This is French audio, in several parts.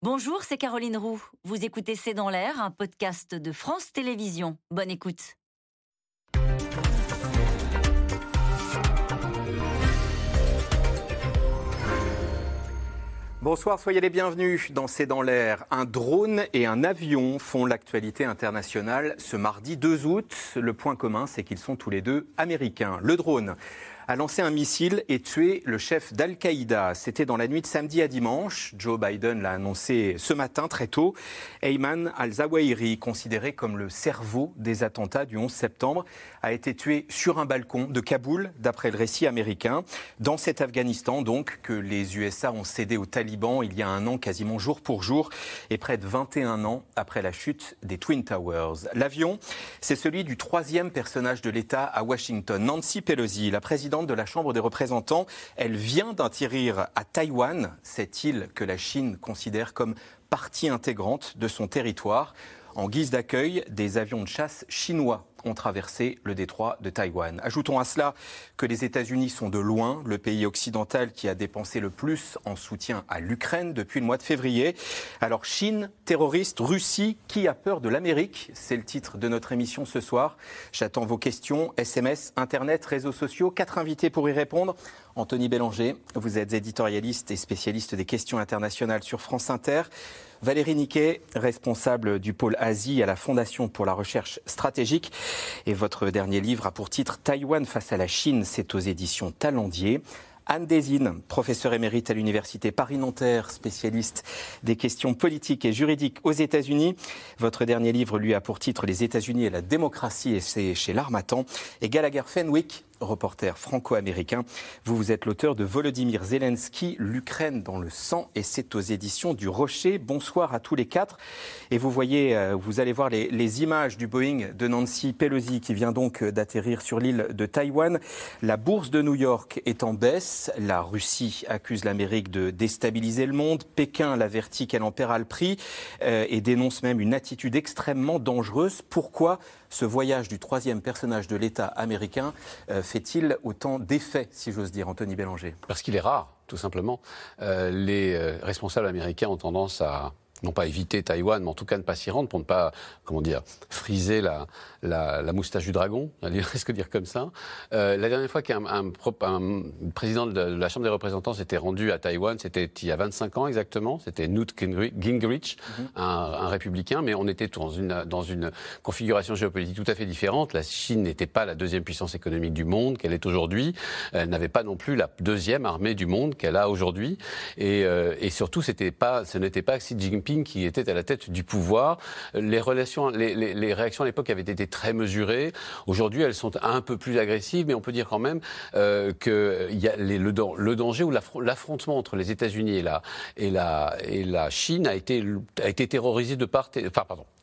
Bonjour, c'est Caroline Roux. Vous écoutez C'est dans l'air, un podcast de France Télévisions. Bonne écoute. Bonsoir, soyez les bienvenus dans C'est dans l'air. Un drone et un avion font l'actualité internationale ce mardi 2 août. Le point commun, c'est qu'ils sont tous les deux américains. Le drone a lancé un missile et tué le chef d'Al-Qaïda. C'était dans la nuit de samedi à dimanche. Joe Biden l'a annoncé ce matin très tôt. Ayman al-Zawahiri, considéré comme le cerveau des attentats du 11 septembre, a été tué sur un balcon de Kaboul, d'après le récit américain. Dans cet Afghanistan, donc, que les USA ont cédé aux talibans il y a un an, quasiment jour pour jour, et près de 21 ans après la chute des Twin Towers. L'avion, c'est celui du troisième personnage de l'État à Washington, Nancy Pelosi, la présidente de la Chambre des représentants. Elle vient d'atterrir à Taïwan, cette île que la Chine considère comme partie intégrante de son territoire. En guise d'accueil, des avions de chasse chinois ont traversé le détroit de Taïwan. Ajoutons à cela que les États-Unis sont de loin le pays occidental qui a dépensé le plus en soutien à l'Ukraine depuis le mois de février. Alors Chine, terroriste, Russie, qui a peur de l'Amérique? C'est le titre de notre émission ce soir. J'attends vos questions, SMS, Internet, réseaux sociaux. Quatre invités pour y répondre. Anthony Bélanger, vous êtes éditorialiste et spécialiste des questions internationales sur France Inter. Valérie Niquet, responsable du pôle Asie à la Fondation pour la recherche stratégique. Et votre dernier livre a pour titre Taïwan face à la Chine, c'est aux éditions Talendier. Anne Desine, professeure émérite à l'Université Paris-Nanterre, spécialiste des questions politiques et juridiques aux États-Unis. Votre dernier livre lui a pour titre Les États-Unis et la démocratie et c'est chez l'Armatan. Et Gallagher Fenwick, reporter franco-américain. Vous, vous êtes l'auteur de Volodymyr Zelensky, l'Ukraine dans le sang, et c'est aux éditions du Rocher. Bonsoir à tous les quatre. Et vous voyez, euh, vous allez voir les, images du Boeing de Nancy Pelosi qui vient donc d'atterrir sur l'île de Taïwan. La bourse de New York est en baisse. La Russie accuse l'Amérique de déstabiliser le monde. Pékin l'avertit qu'elle en paiera le prix euh, et dénonce même une attitude extrêmement dangereuse. Pourquoi ce voyage du troisième personnage de l'État américain euh, fait-il autant d'effets, si j'ose dire, Anthony Bélanger? Parce qu'il est rare, tout simplement. Euh, les euh, responsables américains ont tendance à non pas éviter Taïwan, mais en tout cas ne pas s'y rendre pour ne pas, comment dire, friser la, la, la moustache du dragon, que dire comme ça. Euh, la dernière fois qu'un un, un, président de la Chambre des représentants s'était rendu à Taïwan, c'était il y a 25 ans exactement, c'était Newt Gingrich, mm -hmm. un, un, républicain, mais on était dans une, dans une configuration géopolitique tout à fait différente. La Chine n'était pas la deuxième puissance économique du monde qu'elle est aujourd'hui, elle n'avait pas non plus la deuxième armée du monde qu'elle a aujourd'hui, et, euh, et surtout, pas, ce n'était pas Xi Jinping qui était à la tête du pouvoir. Les, relations, les, réactions à l'époque avaient été très mesurées. Aujourd'hui, elles sont un peu plus agressives, mais on peut dire quand même euh, que le, danger ou l'affrontement entre les États-Unis et la, Chine a été, terrorisé de part et,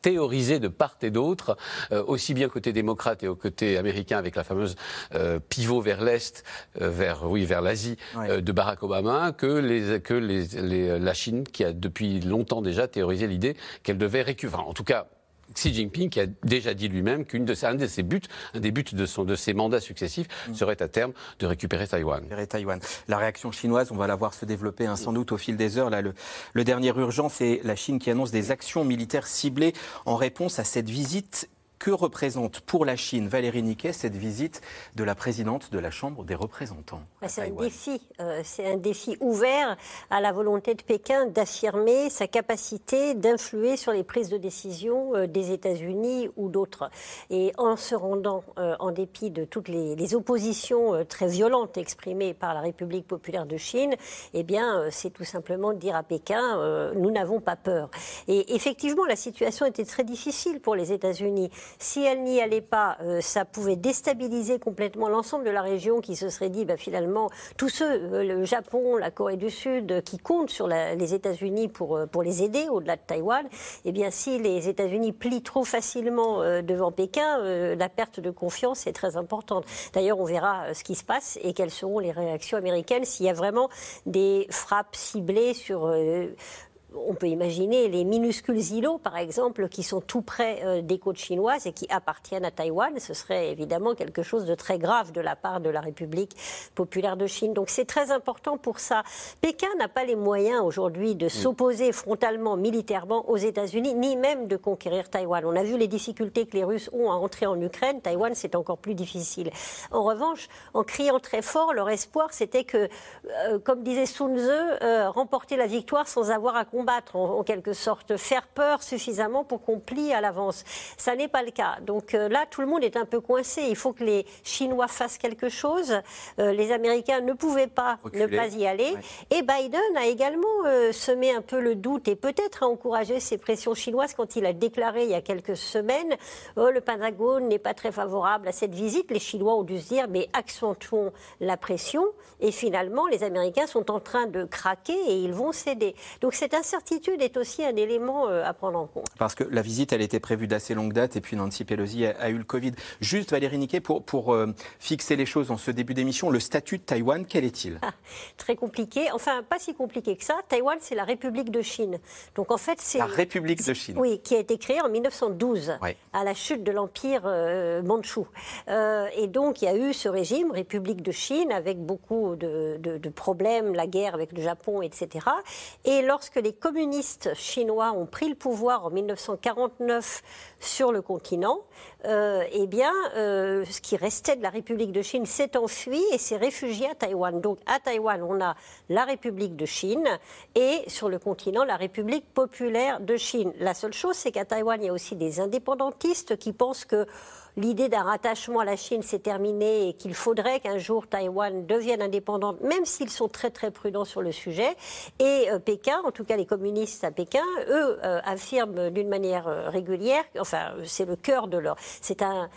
théorisé de part et d'autre, euh, aussi bien côté démocrate et au côté américain avec la fameuse euh, pivot vers l'est, euh, vers oui vers l'Asie ouais. de Barack Obama, que les que les, les, la Chine qui a depuis longtemps déjà théorisé l'idée qu'elle devait récupérer, en tout cas Xi Jinping qui a déjà dit lui-même qu'un de, de, ses buts, un des buts de, son, de ses mandats successifs mm. serait à terme de récupérer Taïwan. Récupérer Taïwan. La réaction chinoise, on va la voir se développer hein, sans doute au fil des heures. Là, le, le dernier urgent, c'est la Chine qui annonce des actions militaires ciblées en réponse à cette visite que représente pour la Chine, Valérie Niquet, cette visite de la présidente de la Chambre des représentants C'est un défi, euh, c'est un défi ouvert à la volonté de Pékin d'affirmer sa capacité d'influer sur les prises de décision euh, des États-Unis ou d'autres. Et en se rendant, euh, en dépit de toutes les, les oppositions très violentes exprimées par la République populaire de Chine, eh bien, c'est tout simplement de dire à Pékin, nous n'avons pas peur. Et effectivement, la situation était très difficile pour les États-Unis si elle n'y allait pas, euh, ça pouvait déstabiliser complètement l'ensemble de la région qui se serait dit, bah, finalement, tous ceux, euh, le Japon, la Corée du Sud, euh, qui comptent sur les États-Unis pour, pour les aider au-delà de Taïwan, eh bien, si les États-Unis plient trop facilement devant Pékin, la perte de confiance est très importante. D'ailleurs, on verra ce qui se passe et quelles seront les réactions américaines s'il y a vraiment des frappes ciblées sur on peut imaginer les minuscules îlots, par exemple, qui sont tout près euh, des côtes chinoises et qui appartiennent à Taïwan. Ce serait évidemment quelque chose de très grave de la part de la République populaire de Chine. Donc c'est très important pour ça. Pékin n'a pas les moyens aujourd'hui de s'opposer frontalement, militairement aux États-Unis, ni même de conquérir Taïwan. On a vu les difficultés que les Russes ont à entrer en Ukraine. Taïwan, c'est encore plus difficile. En revanche, en criant très fort, leur espoir, c'était que, euh, comme disait Sun Tzu, euh, remporter la victoire sans avoir à combattre, en, quelque sorte, faire peur suffisamment pour qu'on plie à l'avance. Ça n'est pas le cas. Donc euh, là, tout le monde est un peu coincé. Il faut que les Chinois fassent quelque chose. les Américains ne pouvaient pas ne pas y aller. Et Biden a également semé un peu le doute et peut-être a encouragé ces pressions chinoises quand il a déclaré il y a quelques semaines oh, le Pentagone n'est pas très favorable à cette visite. Les Chinois ont dû se dire mais accentuons la pression. Et finalement, les Américains sont en train de craquer et ils vont céder. Donc cette incertitude est aussi un élément euh, à prendre en compte. Parce que la visite, elle était prévue d'assez longue date et puis Nancy Pelosi a, eu le Covid. Juste, Valérie Niquet, pour, pour euh, fixer les choses en ce début d'émission, le statut de Taïwan, quel est-il? Ah, Très compliqué. Enfin, pas si compliqué que ça. Taïwan, c'est la République de Chine. Donc en fait, c'est... La République de Chine. Oui, qui a été créée en 1912, à la chute de l'Empire euh, mandchou. et donc, il y a eu ce régime, République de Chine, avec beaucoup de, de problèmes, la guerre avec le Japon, etc. Et lorsque les communistes chinois ont pris le pouvoir en 1949 sur le continent, euh, eh bien, euh, ce qui restait de la République de Chine s'est enfui et s'est réfugié à Taïwan. Donc, à Taïwan, on a la République de Chine et sur le continent, la République populaire de Chine. La seule chose, c'est qu'à Taïwan, il y a aussi des indépendantistes qui pensent que l'idée d'un rattachement à la Chine s'est terminée et qu'il faudrait qu'un jour Taïwan devienne indépendante, même s'ils sont très très prudents sur le sujet. Et euh, Pékin, en tout cas les communistes à Pékin, eux euh, affirment d'une manière euh, régulière, enfin c'est le cœur de leur, c'est un,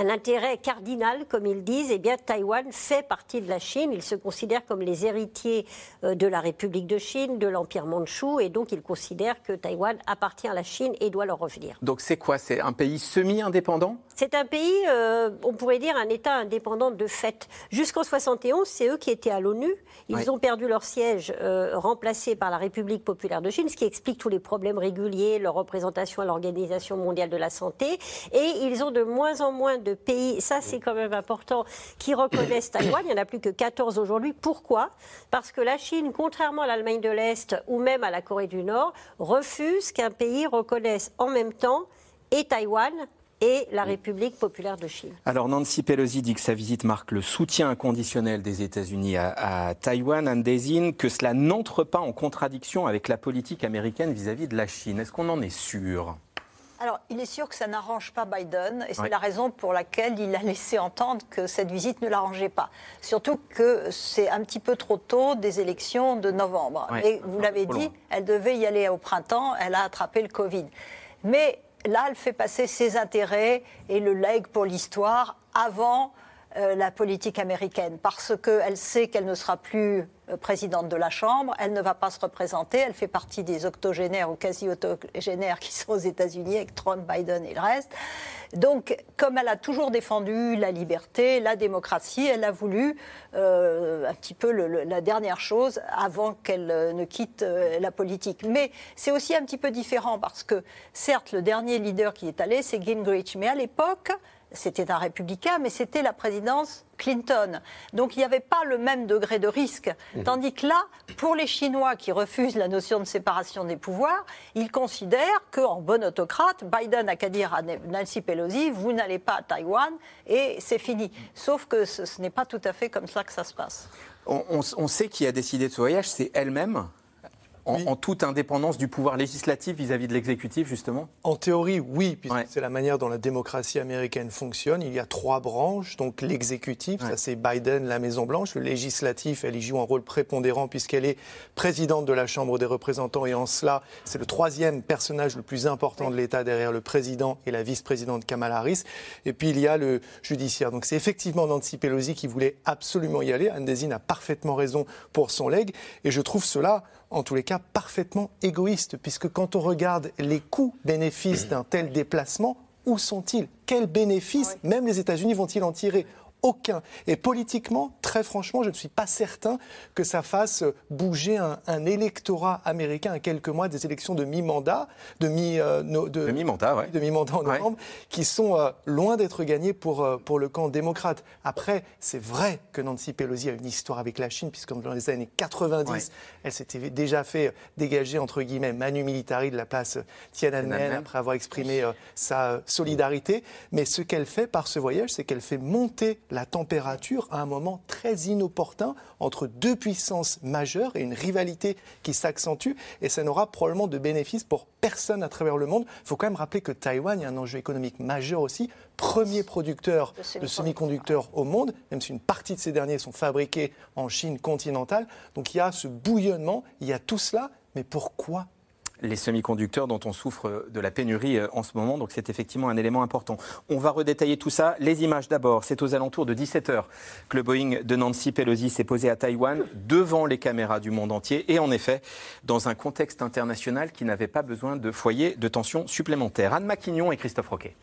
un intérêt cardinal, comme ils disent, eh bien, Taïwan fait partie de la Chine. Ils se considèrent comme les héritiers euh, de la République de Chine, de l'Empire mandchou, et donc ils considèrent que Taïwan appartient à la Chine et doit leur revenir. Donc c'est quoi? C'est un pays semi-indépendant? C'est un pays, euh, on pourrait dire, un État indépendant de fait. Jusqu'en 71, c'est eux qui étaient à l'ONU. Ils ont perdu leur siège, euh, remplacé par la République populaire de Chine, ce qui explique tous les problèmes réguliers, leur représentation à l'Organisation mondiale de la santé. Et ils ont de moins en moins de de pays, ça c'est quand même important, qui reconnaissent Taïwan. Il n'y en a plus que 14 aujourd'hui. Pourquoi? Parce que la Chine, contrairement à l'Allemagne de l'Est ou même à la Corée du Nord, refuse qu'un pays reconnaisse en même temps et Taïwan et la République populaire de Chine. Alors Nancy Pelosi dit que sa visite marque le soutien inconditionnel des États-Unis à, Taïwan. Anne désigne que cela n'entre pas en contradiction avec la politique américaine vis à -vis de la Chine. Est-ce qu'on en est sûr? Alors, il est sûr que ça n'arrange pas Biden, et c'est la raison pour laquelle il a laissé entendre que cette visite ne l'arrangeait pas. Surtout que c'est un petit peu trop tôt des élections de novembre. Et vous l'avez dit, elle devait y aller au printemps, elle a attrapé le Covid. Mais là, elle fait passer ses intérêts et le leg pour l'histoire avant euh, la politique américaine, parce qu'elle sait qu'elle ne sera plus euh, présidente de la Chambre, elle ne va pas se représenter, elle fait partie des octogénaires ou quasi-octogénaires qui sont aux États-Unis avec Trump, Biden et le reste. Donc, comme elle a toujours défendu la liberté, la démocratie, elle a voulu euh, un petit peu la dernière chose avant qu'elle ne quitte la politique. Mais c'est aussi un petit peu différent parce que, certes, le dernier leader qui est allé, c'est Gingrich, mais à l'époque, c'était un républicain, mais c'était la présidence Clinton. Donc il n'y avait pas le même degré de risque. Mhm. Tandis que là, pour les Chinois qui refusent la notion de séparation des pouvoirs, ils considèrent qu'en bon autocrate, Biden n'a qu'à dire à Nancy Pelosi, vous n'allez pas à Taïwan et c'est fini. Sauf que ce, n'est pas tout à fait comme ça que ça se passe. on sait qui a décidé de ce voyage, c'est elle-même en, toute indépendance du pouvoir législatif vis-à-vis de l'exécutif, justement? En théorie, oui, puisque c'est la manière dont la démocratie américaine fonctionne. Il y a trois branches. Donc l'exécutif, ça c'est Biden, la Maison-Blanche. Le législatif, elle y joue un rôle prépondérant puisqu'elle est présidente de la Chambre des représentants. Et en cela, c'est le troisième personnage le plus important de l'État derrière le président et la vice-présidente Kamala Harris. Et puis il y a le judiciaire. Donc c'est effectivement Nancy Pelosi qui voulait absolument y aller. Anne Désine a parfaitement raison pour son leg. Et je trouve cela en tous les cas parfaitement égoïste, puisque quand on regarde les coûts-bénéfices d'un tel déplacement, où sont-ils? Quels bénéfices, même les États-Unis, vont-ils en tirer? Aucun. Et politiquement, très franchement, je ne suis pas certain que ça fasse bouger un, électorat américain à quelques mois des élections de mi-mandat, de mi-mandat, euh, de, mi-mandat en novembre, qui sont euh, loin d'être gagnés pour, euh, pour le camp démocrate. Après, c'est vrai que Nancy Pelosi a une histoire avec la Chine, puisque dans les années 90, elle s'était déjà fait dégager, entre guillemets, manu militari de la place Tiananmen, après avoir exprimé sa solidarité. Mais ce qu'elle fait par ce voyage, c'est qu'elle fait monter la température à un moment très inopportun entre deux puissances majeures et une rivalité qui s'accentue. Et ça n'aura probablement de bénéfices pour personne à travers le monde. Il faut quand même rappeler que Taïwan, il y a un enjeu économique majeur aussi, premier producteur de semi-conducteurs au monde, même si une partie de ces derniers sont fabriqués en Chine continentale. Donc il y a ce bouillonnement, il y a tout cela, mais pourquoi les semi-conducteurs dont on souffre de la pénurie euh, en ce moment. Donc c'est effectivement un élément important. On va redétailler tout ça. Les images d'abord. C'est aux alentours de 17h que le Boeing de Nancy Pelosi s'est posé à Taïwan devant les caméras du monde entier et en effet dans un contexte international qui n'avait pas besoin de foyer de tension supplémentaire. Anne Maquignon et Christophe Roquet.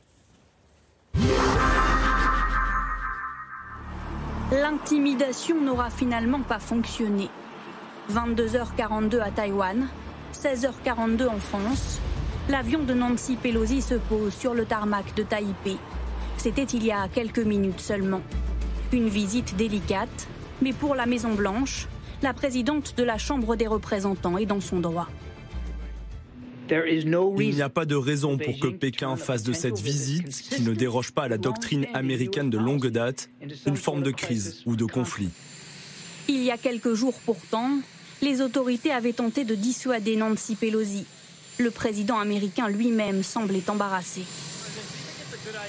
L'intimidation n'aura finalement pas fonctionné. 22h42 à Taïwan, 16h42 en France, l'avion de Nancy Pelosi se pose sur le tarmac de Taipei. C'était il y a quelques minutes seulement. Une visite délicate, mais pour la Maison-Blanche, la présidente de la Chambre des représentants est dans son droit. Il n'y a pas de raison pour que Pékin fasse de cette visite, qui ne déroge pas à la doctrine américaine de longue date, une forme de crise ou de conflit. Il y a quelques jours pourtant, les autorités avaient tenté de dissuader Nancy Pelosi. Le président américain lui-même semblait embarrassé.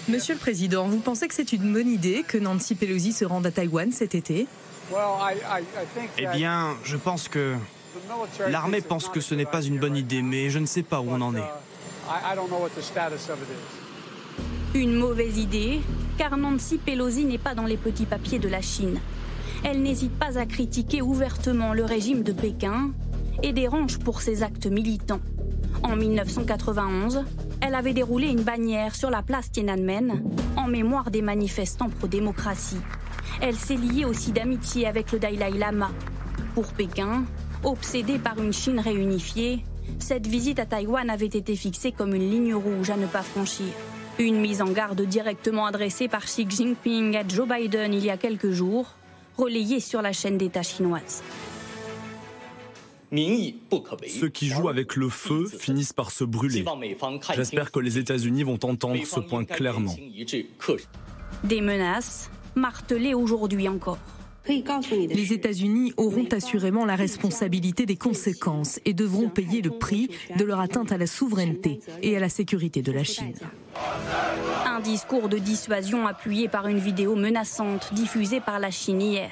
Monsieur le Président, vous pensez que c'est une bonne idée que Nancy Pelosi se rende à Taïwan cet été? Eh bien, je pense que l'armée pense que ce n'est pas une bonne idée, mais je ne sais pas où on en est. Une mauvaise idée, car Nancy Pelosi n'est pas dans les petits papiers de la Chine elle n'hésite pas à critiquer ouvertement le régime de Pékin et dérange pour ses actes militants. En 1991, elle avait déroulé une bannière sur la place Tiananmen en mémoire des manifestants pro-démocratie. Elle s'est liée aussi d'amitié avec le Dalai Lama. Pour Pékin, obsédé par une Chine réunifiée, cette visite à Taïwan avait été fixée comme une ligne rouge à ne pas franchir. Une mise en garde directement adressée par Xi Jinping à Joe Biden il y a quelques jours, relayé sur la chaîne d'État chinoise. Ceux qui jouent avec le feu finissent par se brûler. J'espère que les États-Unis vont entendre ce point clairement. Des menaces martelées aujourd'hui encore. Les États-Unis auront assurément la responsabilité des conséquences et devront payer le prix de leur atteinte à la souveraineté et à la sécurité de la Chine. Un discours de dissuasion appuyé par une vidéo menaçante diffusée par la Chine hier.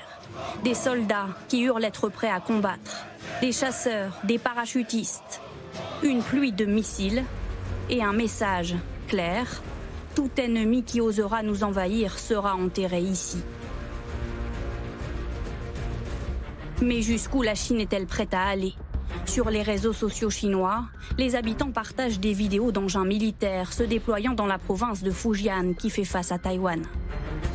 Des soldats qui hurlent être prêts à combattre. Des chasseurs, des parachutistes. Une pluie de missiles et un message clair. Tout ennemi qui osera nous envahir sera enterré ici. Mais jusqu'où la Chine est-elle prête à aller? Sur les réseaux sociaux chinois, les habitants partagent des vidéos d'engins militaires se déployant dans la province de Fujian qui fait face à Taïwan.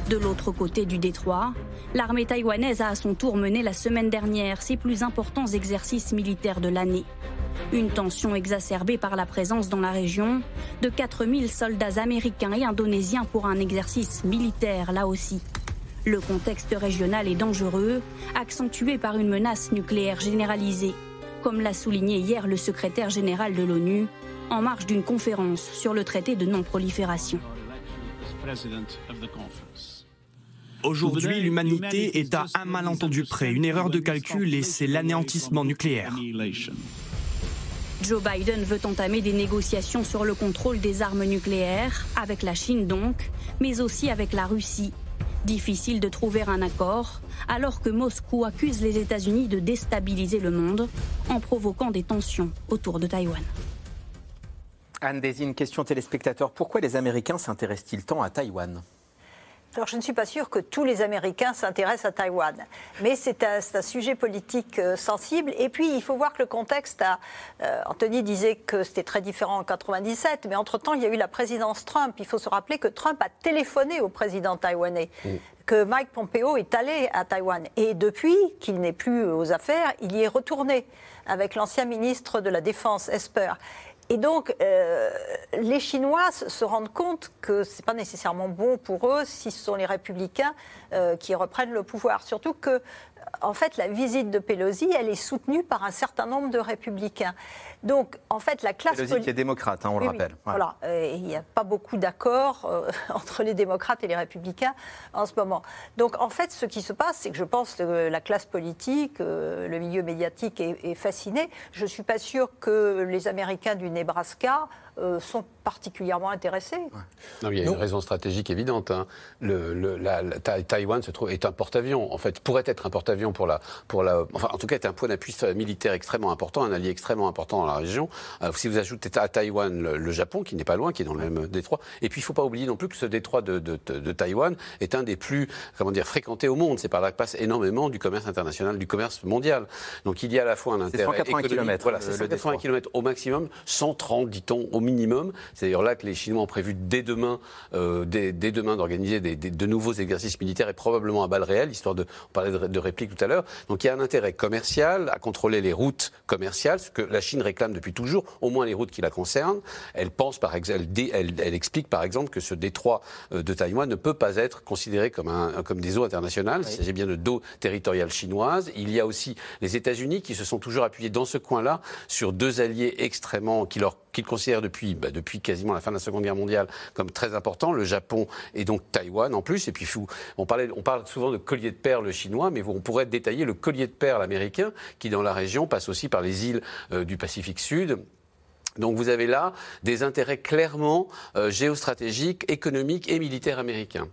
De l'autre côté du détroit, l'armée taïwanaise a à son tour mené la semaine dernière ses plus importants exercices militaires de l'année. Une tension exacerbée par la présence dans la région de 4000 soldats américains et indonésiens pour un exercice militaire là aussi. Le contexte régional est dangereux, accentué par une menace nucléaire généralisée, comme l'a souligné hier le secrétaire général de l'ONU en marge d'une conférence sur le traité de non-prolifération. Aujourd'hui, l'humanité est à un malentendu près, une erreur de calcul et c'est l'anéantissement nucléaire. Joe Biden veut entamer des négociations sur le contrôle des armes nucléaires, avec la Chine donc, mais aussi avec la Russie, Difficile de trouver un accord alors que Moscou accuse les États-Unis de déstabiliser le monde en provoquant des tensions autour de Taïwan. Anne Désine, question téléspectateur. Pourquoi les Américains s'intéressent-ils tant à Taïwan? Alors, je ne suis pas sûre que tous les Américains s'intéressent à Taïwan, mais c'est un, sujet politique euh, sensible. Et puis, il faut voir que le contexte a. Euh, Anthony disait que c'était très différent en 97, mais entre-temps, il y a eu la présidence Trump. Il faut se rappeler que Trump a téléphoné au président taïwanais. que Mike Pompeo est allé à Taïwan. Et depuis qu'il n'est plus aux affaires, il y est retourné avec l'ancien ministre de la Défense, Esper. Et donc, euh, les Chinois se rendent compte que ce n'est pas nécessairement bon pour eux si ce sont les républicains euh, qui reprennent le pouvoir. Surtout que en fait, la visite de Pelosi, elle est soutenue par un certain nombre de républicains. Donc, en fait, la classe politique qui est démocrate, hein, on le rappelle. Voilà, euh, il n'y a pas beaucoup d'accords euh, entre les démocrates et les républicains en ce moment. Donc, en fait, ce qui se passe, c'est que je pense que la classe politique, euh, le milieu médiatique est, est fasciné. Je ne suis pas sûre que les Américains du Nebraska euh, sont particulièrement intéressés. Non, il y a une raison stratégique évidente. Hein. Le, la, Taïwan se trouve, est un porte-avions. En fait, pourrait être un porte-avions pour la, pour la. Enfin, en tout cas, est un point d'appui militaire extrêmement important, un allié extrêmement important dans la région. Euh, si vous ajoutez à Taïwan le, Japon, qui n'est pas loin, qui est dans le même détroit, et puis il ne faut pas oublier non plus que ce détroit de, de, de, Taïwan est un des plus, comment dire, fréquentés au monde. C'est par là que passe énormément du commerce international, du commerce mondial. Donc il y a à la fois un intérêt 180 km. Voilà, c'est 180 km au maximum, 130, dit-on, au minimum. C'est d'ailleurs là que les Chinois ont prévu dès demain, euh, dès, demain d'organiser des, de nouveaux exercices militaires et probablement à balles réelles, histoire de, on parlait de, de répliques tout à l'heure. Donc il y a un intérêt commercial à contrôler les routes commerciales, ce que la Chine réclame depuis toujours, au moins les routes qui la concernent. Elle pense par exemple, elle, elle, explique par exemple que ce détroit euh, de Taïwan ne peut pas être considéré comme, un, comme des eaux internationales. Il s'agit bien de d'eau territoriale chinoise. Il y a aussi les États-Unis qui se sont toujours appuyés dans ce coin-là sur deux alliés extrêmement qui leur qu'ils considèrent depuis, bah, depuis quasiment la fin de la Seconde Guerre mondiale comme très important, le Japon et donc Taïwan en plus. Et puis on, parlait, on parle souvent de collier de perles chinois, mais on pourrait détailler le collier de perles américain qui dans la région passe aussi par les îles euh, du Pacifique Sud. Donc vous avez là des intérêts clairement euh, géostratégiques, économiques et militaires américains.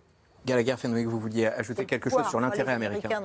Gallagher, Fenwick, vous vouliez ajouter quelque chose sur l'intérêt américain,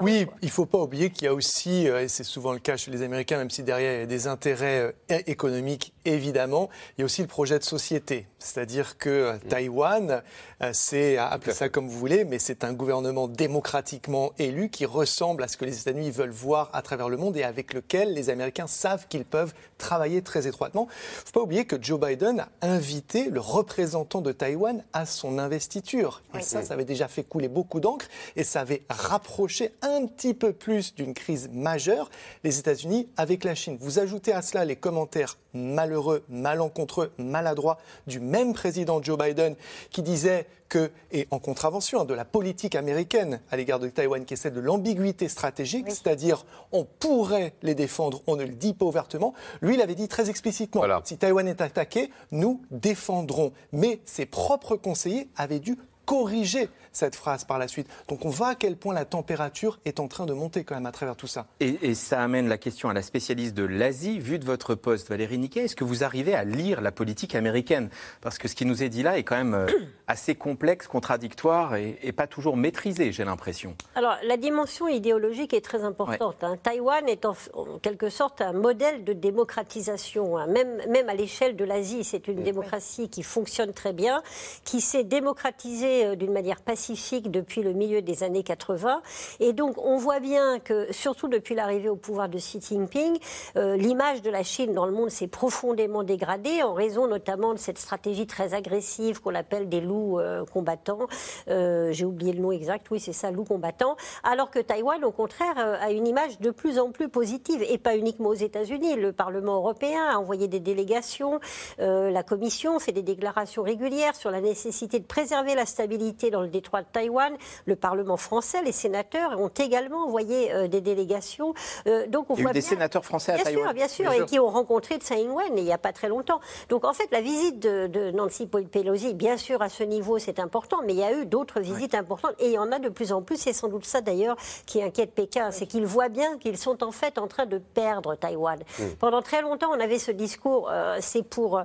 Oui, il ne faut pas oublier qu'il y a aussi, euh, et c'est souvent le cas chez les Américains, même si derrière il y a des intérêts économiques évidemment, il y a aussi le projet de société. C'est-à-dire que euh, mm. Taïwan, euh, c'est, appelez ça comme vous voulez, mais c'est un gouvernement démocratiquement élu qui ressemble à ce que les États-Unis veulent voir à travers le monde et avec lequel les Américains savent qu'ils peuvent travailler très étroitement. Il ne faut pas oublier que Joe Biden a invité le représentant de Taïwan à son investiture. Et ça, ça avait déjà fait couler beaucoup d'encre et ça avait rapproché un petit peu plus d'une crise majeure les États-Unis avec la Chine. Vous ajoutez à cela les commentaires malheureux, malencontreux, maladroits du même président Joe Biden qui disait que, et en contravention de la politique américaine à l'égard de Taïwan, qui est celle de l'ambiguïté stratégique, c'est-à-dire on pourrait les défendre, on ne le dit pas ouvertement, lui, il avait dit très explicitement, si Taïwan est attaqué, nous défendrons. Mais ses propres conseillers avaient dû corriger cette phrase par la suite. Donc on voit à quel point la température est en train de monter quand même à travers tout ça. Et, ça amène la question à la spécialiste de l'Asie. Vu de votre poste, Valérie Niquet, est-ce que vous arrivez à lire la politique américaine? Parce que ce qui nous est dit là est quand même euh, assez complexe, contradictoire et, pas toujours maîtrisé, j'ai l'impression. Alors la dimension idéologique est très importante. Hein. Taïwan est en, quelque sorte un modèle de démocratisation, hein. même, même à l'échelle de l'Asie. C'est une démocratie qui fonctionne très bien, qui s'est démocratisée euh, d'une manière depuis le milieu des années 80. Et donc, on voit bien que, surtout depuis l'arrivée au pouvoir de Xi Jinping, euh, l'image de la Chine dans le monde s'est profondément dégradée en raison notamment de cette stratégie très agressive qu'on appelle des loups euh, combattants. Euh, j'ai oublié le nom exact, oui, c'est ça, loups combattants. Alors que Taïwan, au contraire, a une image de plus en plus positive, et pas uniquement aux États-Unis. Le Parlement européen a envoyé des délégations, la Commission fait des déclarations régulières sur la nécessité de préserver la stabilité dans le détroit de Taïwan, le Parlement français, les sénateurs ont également envoyé euh, des délégations. Euh, donc on Il y a eu des sénateurs français à Taïwan. Sûr, bien sûr, et qui ont rencontré Tsai Ing-wen il n'y a pas très longtemps. Donc en fait, la visite de, Nancy Pelosi, bien sûr, à ce niveau, c'est important, mais il y a eu d'autres visites importantes et il y en a de plus en plus. C'est sans doute ça d'ailleurs qui inquiète Pékin, c'est qu'ils voient bien qu'ils sont en fait en train de perdre Taïwan. Pendant très longtemps, on avait ce discours, euh, c'est pour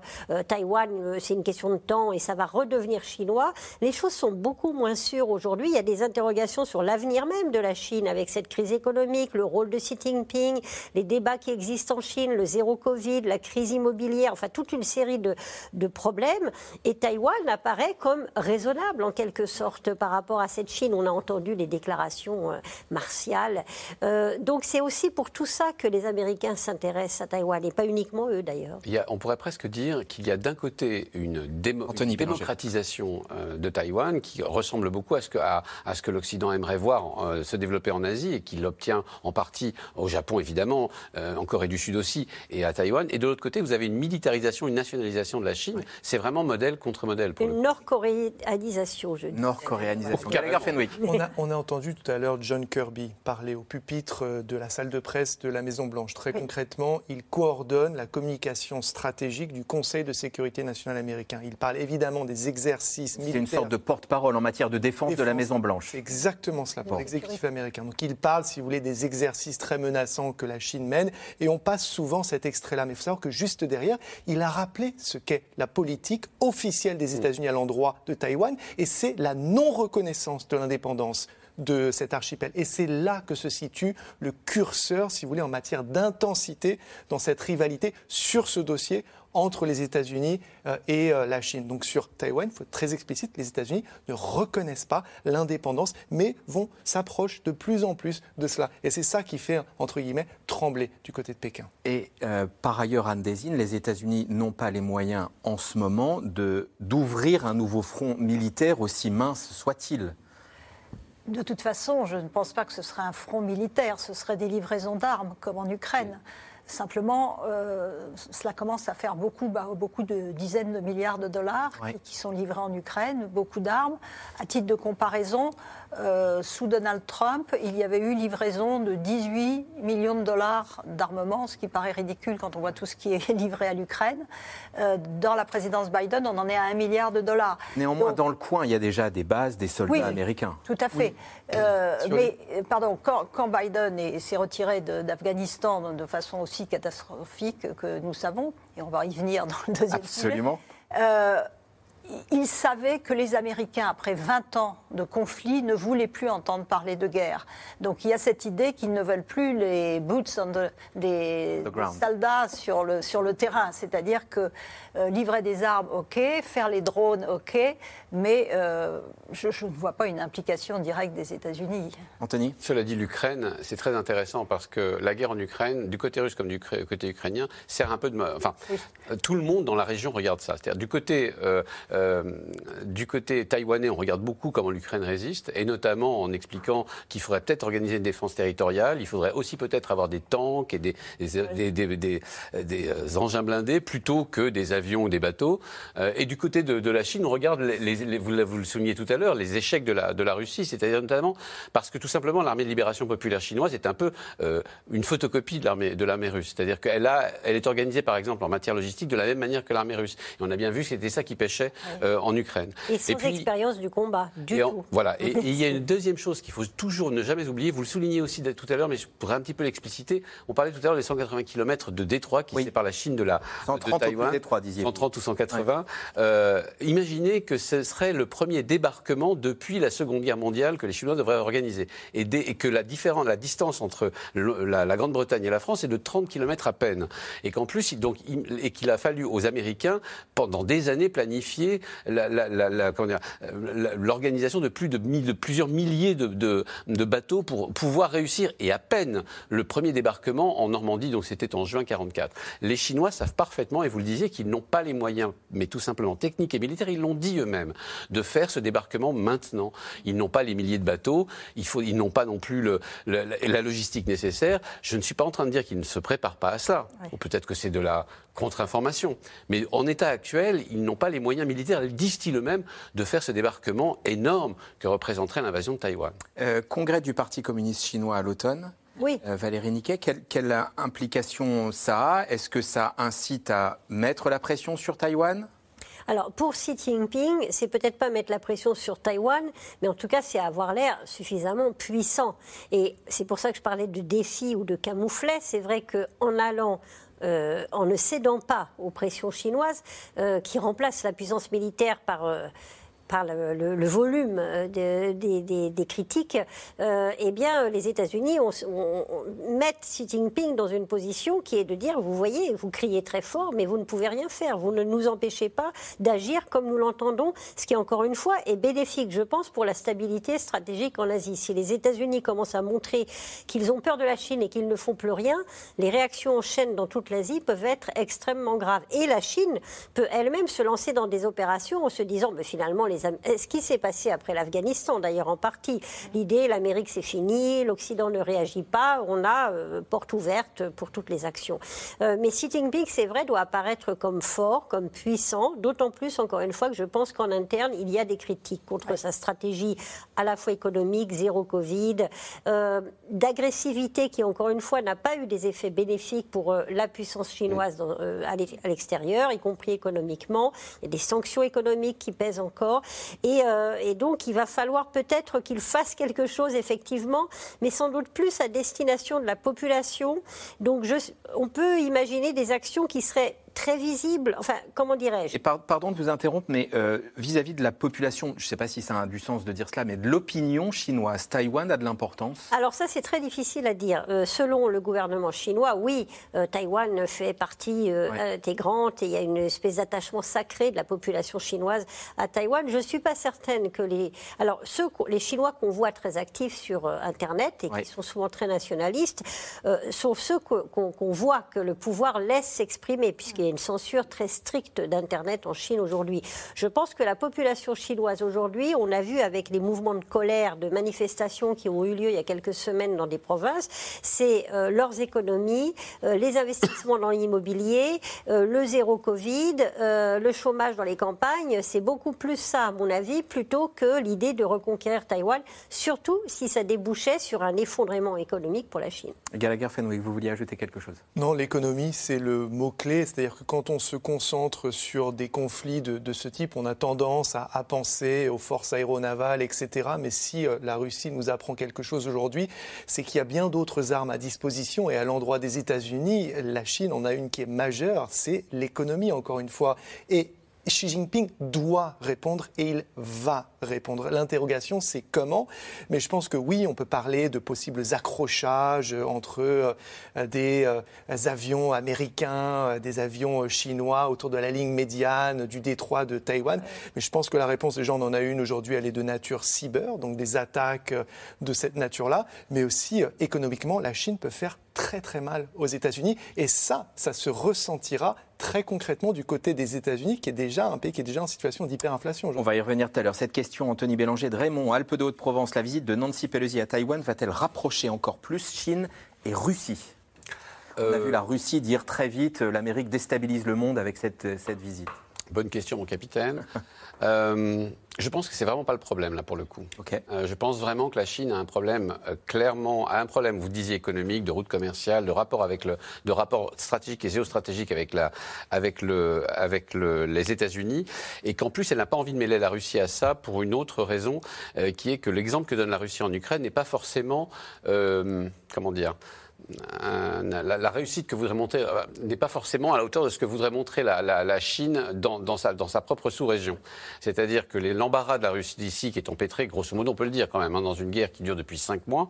Taïwan, c'est une question de temps et ça va redevenir chinois. Les choses sont beaucoup moins sûr, aujourd'hui, il y a des interrogations sur l'avenir même de la Chine avec cette crise économique, le rôle de Xi Jinping, les débats qui existent en Chine, le zéro Covid, la crise immobilière, enfin toute une série de, de problèmes. Et Taïwan apparaît comme raisonnable en quelque sorte par rapport à cette Chine. On a entendu les déclarations euh, martiales. Euh, donc c'est aussi pour tout ça que les Américains s'intéressent à Taïwan et pas uniquement eux d'ailleurs. On pourrait presque dire qu'il y a d'un côté une, démocratisation euh, de Taïwan, qui ressemble beaucoup à ce que, à, ce que l'Occident aimerait voir euh, se développer en Asie et qu'il obtient en partie au Japon, évidemment, euh, en Corée du Sud aussi, et à Taïwan. Et de l'autre côté, vous avez une militarisation, une nationalisation de la Chine. C'est vraiment modèle contre modèle. Pour une nord-coréanisation, je dis. Nord-coréanisation. on, a, on a entendu tout à l'heure John Kirby parler au pupitre euh, de la salle de presse de la Maison-Blanche. Très concrètement, il coordonne la communication stratégique du Conseil de sécurité nationale américain. Il parle évidemment des exercices militaires. C'est une sorte de porte-parole en matière de défense, de la Maison-Blanche. C'est exactement cela pour l'exécutif américain. Donc il parle, si vous voulez, des exercices très menaçants que la Chine mène. Et on passe souvent cet extrait-là. Mais il faut savoir que juste derrière, il a rappelé ce qu'est la politique officielle des mm. États-Unis à l'endroit de Taïwan. Et c'est la non-reconnaissance de l'indépendance de cet archipel. Et c'est là que se situe le curseur, si vous voulez, en matière d'intensité dans cette rivalité sur ce dossier entre les États-Unis euh, et euh, la Chine. Donc sur Taïwan, il faut être très explicite, les États-Unis ne reconnaissent pas l'indépendance, mais vont s'approcher de plus en plus de cela. Et c'est ça qui fait, entre guillemets, trembler du côté de Pékin. Et euh, par ailleurs, Anne Désine, les États-Unis n'ont pas les moyens en ce moment d'ouvrir un nouveau front militaire aussi mince soit-il. De toute façon, je ne pense pas que ce serait un front militaire, ce serait des livraisons d'armes, comme en Ukraine. Simplement, euh, cela commence à faire beaucoup, bah, beaucoup de dizaines de milliards de dollars qui sont livrés en Ukraine, beaucoup d'armes. À titre de comparaison, euh, sous Donald Trump, il y avait eu livraison de 18 millions de dollars d'armement, ce qui paraît ridicule quand on voit tout ce qui est livré à l'Ukraine. Euh, dans la présidence Biden, on en est à un milliard de dollars. Néanmoins, dans le coin, il y a déjà des bases, des soldats américains. Tout à fait. Mais, pardon, quand, Biden s'est retiré d'Afghanistan de, façon aussi catastrophique que nous savons, et on va y venir dans le deuxième Absolument il savait que les Américains, après 20 ans de conflit, ne voulaient plus entendre parler de guerre. Donc il y a cette idée qu'ils ne veulent plus les boots des, soldats sur le, sur le terrain. C'est-à-dire que euh, livrer des armes, ok, faire les drones, ok, mais euh, je, ne vois pas une implication directe des États-Unis. Anthony? Cela dit, l'Ukraine, c'est très intéressant parce que la guerre en Ukraine, du côté russe comme du côté ukrainien, sert un peu de. Enfin, tout le monde dans la région regarde ça. C'est-à-dire du côté. Euh, euh, du côté taïwanais, on regarde beaucoup comment l'Ukraine résiste, et notamment en expliquant qu'il faudrait peut-être organiser une défense territoriale, il faudrait aussi peut-être avoir des tanks et des, des, euh, engins blindés plutôt que des avions ou des bateaux. Euh, et du côté de, la Chine, on regarde, les, vous, le soulignez tout à l'heure, les échecs de la, de la Russie, c'est-à-dire notamment parce que tout simplement l'armée de libération populaire chinoise est un peu une photocopie de l'armée de l'armée russe, c'est-à-dire qu'elle a, elle est organisée par exemple en matière logistique de la même manière que l'armée russe. Et on a bien vu que c'était ça qui pêchait en Ukraine. Et sans expérience du combat, du tout. voilà. Et, il y a une deuxième chose qu'il faut toujours ne jamais oublier. Vous le soulignez aussi tout à l'heure, mais je pourrais un petit peu l'expliciter. On parlait tout à l'heure des 180 km de Détroit qui séparent la Chine de, la, 130 de Taïwan. Détroit, disiez 130 ou 180. Euh, imaginez que ce serait le premier débarquement depuis la Seconde Guerre mondiale que les Chinois devraient organiser. Et, et que la, différence, la distance entre la, la Grande-Bretagne et la France est de 30 km à peine. Et qu'en plus, donc, et qu'il a fallu aux Américains, pendant des années, planifier l'organisation de, plus de, de, plusieurs milliers de, de, bateaux pour pouvoir réussir. Et à peine le premier débarquement en Normandie, donc c'était en juin 44. Les Chinois savent parfaitement, et vous le disiez, qu'ils n'ont pas les moyens, mais tout simplement techniques et militaires, ils l'ont dit eux-mêmes, de faire ce débarquement maintenant. Ils n'ont pas les milliers de bateaux, il faut, ils n'ont pas non plus le, la logistique nécessaire. Je ne suis pas en train de dire qu'ils ne se préparent pas à ça. Ou peut-être que c'est de la contre-information. Mais en état actuel, ils n'ont pas les moyens militaires, ils disent-ils eux-mêmes, de faire ce débarquement énorme que représenterait l'invasion de Taïwan. Euh, congrès du Parti communiste chinois à l'automne. Oui. Euh, Valérie Niquet, quelle, quelle implication ça a? Est-ce que ça incite à mettre la pression sur Taïwan? Alors, pour Xi Jinping, c'est peut-être pas mettre la pression sur Taïwan, mais en tout cas, c'est avoir l'air suffisamment puissant. Et c'est pour ça que je parlais de défi ou de camouflet. C'est vrai qu'en allant euh, en ne cédant pas aux pressions chinoises, euh, qui remplacent la puissance militaire par euh, par le, volume euh, des, critiques, euh, eh bien, les États-Unis mettent Xi Jinping dans une position qui est de dire, vous voyez, vous criez très fort, mais vous ne pouvez rien faire. Vous ne nous empêchez pas d'agir comme nous l'entendons, ce qui, encore une fois, est bénéfique, je pense, pour la stabilité stratégique en Asie. Si les États-Unis commencent à montrer qu'ils ont peur de la Chine et qu'ils ne font plus rien, les réactions en chaîne dans toute l'Asie peuvent être extrêmement graves. Et la Chine peut elle-même se lancer dans des opérations en se disant, mais finalement, les les ce qui s'est passé après l'Afghanistan, d'ailleurs en partie. L'idée, l'Amérique c'est fini, l'Occident ne réagit pas, on a porte ouverte pour toutes les actions. mais Xi Jinping, c'est vrai, doit apparaître comme fort, comme puissant, d'autant plus, encore une fois, que je pense qu'en interne, il y a des critiques contre sa stratégie à la fois économique, zéro Covid, d'agressivité qui, encore une fois, n'a pas eu des effets bénéfiques pour la puissance chinoise à l'extérieur, y compris économiquement. Il y a des sanctions économiques qui pèsent encore. Et, euh, et donc, il va falloir peut-être qu'il fasse quelque chose, effectivement, mais sans doute plus à destination de la population. Donc, on peut imaginer des actions qui seraient très visible. Enfin, comment dirais-je? Et pardon de vous interrompre, mais euh, vis-à-vis de la population, je ne sais pas si ça a du sens de dire cela, mais de l'opinion chinoise, Taïwan a de l'importance? Alors ça, c'est très difficile à dire. Euh, selon le gouvernement chinois, oui, euh, Taïwan fait partie intégrante et il y a une espèce d'attachement sacré de la population chinoise à Taïwan. Je ne suis pas certaine que les... Alors, ceux, les Chinois qu'on voit très actifs sur Internet et qui sont souvent très nationalistes, sont ceux qu'on voit que le pouvoir laisse s'exprimer, puisqu'il une censure très stricte d'Internet en Chine aujourd'hui. Je pense que la population chinoise aujourd'hui, on a vu avec les mouvements de colère, de manifestations qui ont eu lieu il y a quelques semaines dans des provinces, c'est euh, leurs économies, euh, les investissements dans l'immobilier, euh, le zéro Covid, le chômage dans les campagnes. C'est beaucoup plus ça, à mon avis, plutôt que l'idée de reconquérir Taïwan, surtout si ça débouchait sur un effondrement économique pour la Chine. Gallagher Fenwick, vous vouliez ajouter quelque chose? Non, l'économie, c'est le mot-clé. C'est-à-dire quand on se concentre sur des conflits de, ce type, on a tendance à, penser aux forces aéronavales, etc. Mais si euh, la Russie nous apprend quelque chose aujourd'hui, c'est qu'il y a bien d'autres armes à disposition. Et à l'endroit des États-Unis, la Chine en a une qui est majeure, c'est l'économie, encore une fois. Xi Jinping doit répondre et il va répondre. L'interrogation, c'est comment? Mais je pense que oui, on peut parler de possibles accrochages entre euh, des euh, avions américains, euh, des avions chinois autour de la ligne médiane du détroit de Taïwan. Mais je pense que la réponse des gens, on en a une aujourd'hui, elle est de nature cyber, donc des attaques de cette nature-là. Mais aussi, économiquement, la Chine peut faire très très mal aux États-Unis. Et ça, ça se ressentira très concrètement du côté des États-Unis, qui est déjà un pays qui est déjà en situation d'hyperinflation. On va y revenir tout à l'heure. Cette question, Anthony Bélanger de Raymond, Alpes de Haute-Provence, la visite de Nancy Pelosi à Taïwan va-t-elle rapprocher encore plus Chine et Russie? On a euh, vu la Russie dire très vite euh, l'Amérique déstabilise le monde avec cette, cette visite. Bonne question, mon capitaine. Euh, je pense que c'est vraiment pas le problème là pour le coup. Euh, je pense vraiment que la Chine a un problème euh, clairement, a un problème. Vous disiez économique, de route commerciale, de rapport avec le, de rapport stratégique et géostratégique avec la, avec le, avec le, les États-Unis, et qu'en plus elle n'a pas envie de mêler la Russie à ça pour une autre raison, qui est que l'exemple que donne la Russie en Ukraine n'est pas forcément, comment dire la, réussite que voudrait montrer euh, n'est pas forcément à la hauteur de ce que voudrait montrer la, Chine dans, sa, propre sous-région. C'est-à-dire que l'embarras de la Russie d'ici, qui est empêtré, grosso modo, on peut le dire quand même, hein, dans une guerre qui dure depuis cinq mois,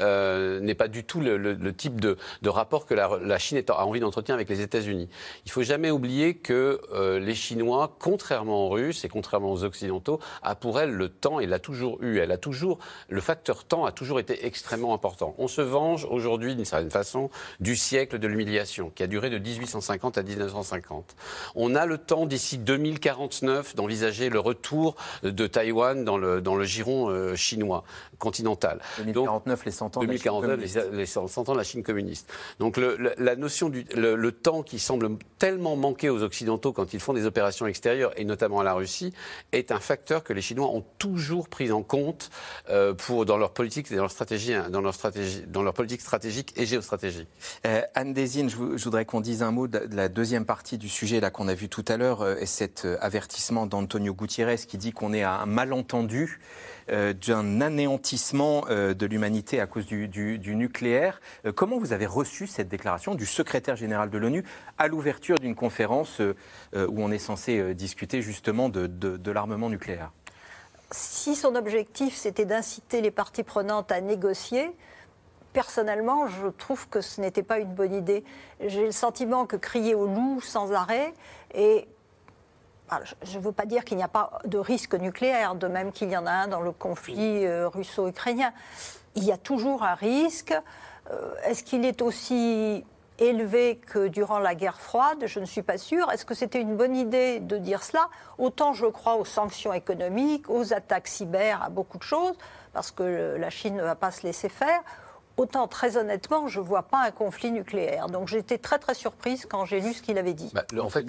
euh, n'est pas du tout le, type de, rapport que la, Chine a envie d'entretenir avec les États-Unis. Il faut jamais oublier que euh, les Chinois, contrairement aux Russes et contrairement aux Occidentaux, a pour elle le temps, et l'a toujours eu. Elle a toujours, le facteur temps a toujours été extrêmement important. On se venge aujourd'hui d'une certaine façon, du siècle de l'humiliation, qui a duré de 1850 à 1950. On a le temps, d'ici 2049, d'envisager le retour de Taïwan dans le, giron euh, chinois continental. 2049, les 100 ans 2049, de la Chine les, 100 ans de la Chine communiste. Donc le, la notion du le, temps qui semble tellement manquer aux Occidentaux quand ils font des opérations extérieures, et notamment à la Russie, est un facteur que les Chinois ont toujours pris en compte euh, pour, dans leur politique, dans leur stratégie, dans leur stratégie, dans leur politique stratégique et géostratégique. Euh, Anne Desine, je, voudrais qu'on dise un mot de, la deuxième partie du sujet là qu'on a vu tout à l'heure, euh, et cet avertissement d'Antonio Gutiérrez qui dit qu'on est à un malentendu euh, d'un anéantissement euh, de l'humanité à cause du, nucléaire. Euh, comment vous avez reçu cette déclaration du secrétaire général de l'ONU à l'ouverture d'une conférence où on est censé discuter justement de, l'armement nucléaire? Si son objectif c'était d'inciter les parties prenantes à négocier, personnellement, je trouve que ce n'était pas une bonne idée. J'ai le sentiment que crier au loup sans arrêt et je ne veux pas dire qu'il n'y a pas de risque nucléaire, de même qu'il y en a un dans le conflit euh, russo-ukrainien. Il y a toujours un risque. Euh, est-ce qu'il est aussi élevé que durant la guerre froide? Je ne suis pas sûre. Est-ce que c'était une bonne idée de dire cela? Autant je crois aux sanctions économiques, aux attaques cyber, à beaucoup de choses, parce que la Chine ne va pas se laisser faire. Autant, très honnêtement, je ne vois pas un conflit nucléaire. Donc j'étais très très surprise quand j'ai lu ce qu'il avait dit. Bah, en fait,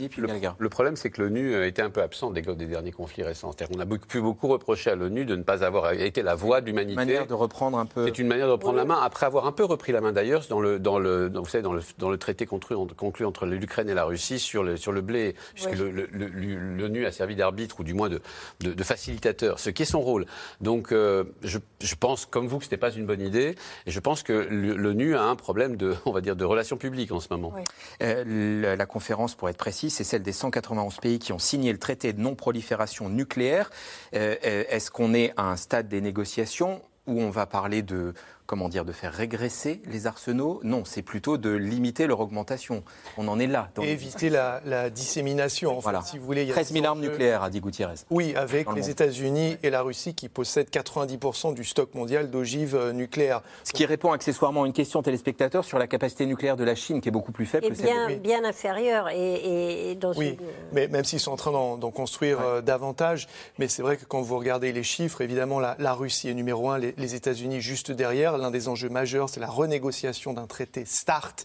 le, problème, c'est que l'ONU euh, était un peu absente des, des derniers conflits récents. On a pu beaucoup reprocher à l'ONU de ne pas avoir été la voix de l'humanité. manière de reprendre un peu. C'est une manière de reprendre la main, après avoir un peu repris la main d'ailleurs dans le, dans le, vous savez, dans le, dans le traité conclu, conclu entre l'Ukraine et la Russie sur le, sur le blé, puisque l'ONU a servi d'arbitre ou du moins de, de, facilitateur, ce qui est son rôle. Donc euh, je, je pense, comme vous, que ce n'était pas une bonne idée. Et je pense que l'ONU a un problème de, on va dire, de relations publiques en ce moment. Euh, la, conférence, pour être précis, c'est celle des 191 pays qui ont signé le traité de non-prolifération nucléaire. Euh, euh, est-ce qu'on est à un stade des négociations où on va parler de comment dire, de faire régresser les arsenaux. Non, c'est plutôt de limiter leur augmentation. On en est là. éviter la, dissémination, en voilà. si vous voulez. 13 000 armes nucléaires, a dit Gutiérrez. Oui, avec les États-Unis et la Russie qui possèdent 90% du stock mondial d'ogives euh, nucléaires. Ce qui répond accessoirement à une question téléspectateur sur la capacité nucléaire de la Chine, qui est beaucoup plus faible et que bien, celle de bien inférieure. Et, dans oui, mais même s'ils sont en train d'en construire euh, davantage. Mais c'est vrai que quand vous regardez les chiffres, évidemment, la, Russie est numéro un, les, les États-Unis juste derrière l'un des enjeux majeurs, c'est la renégociation d'un traité START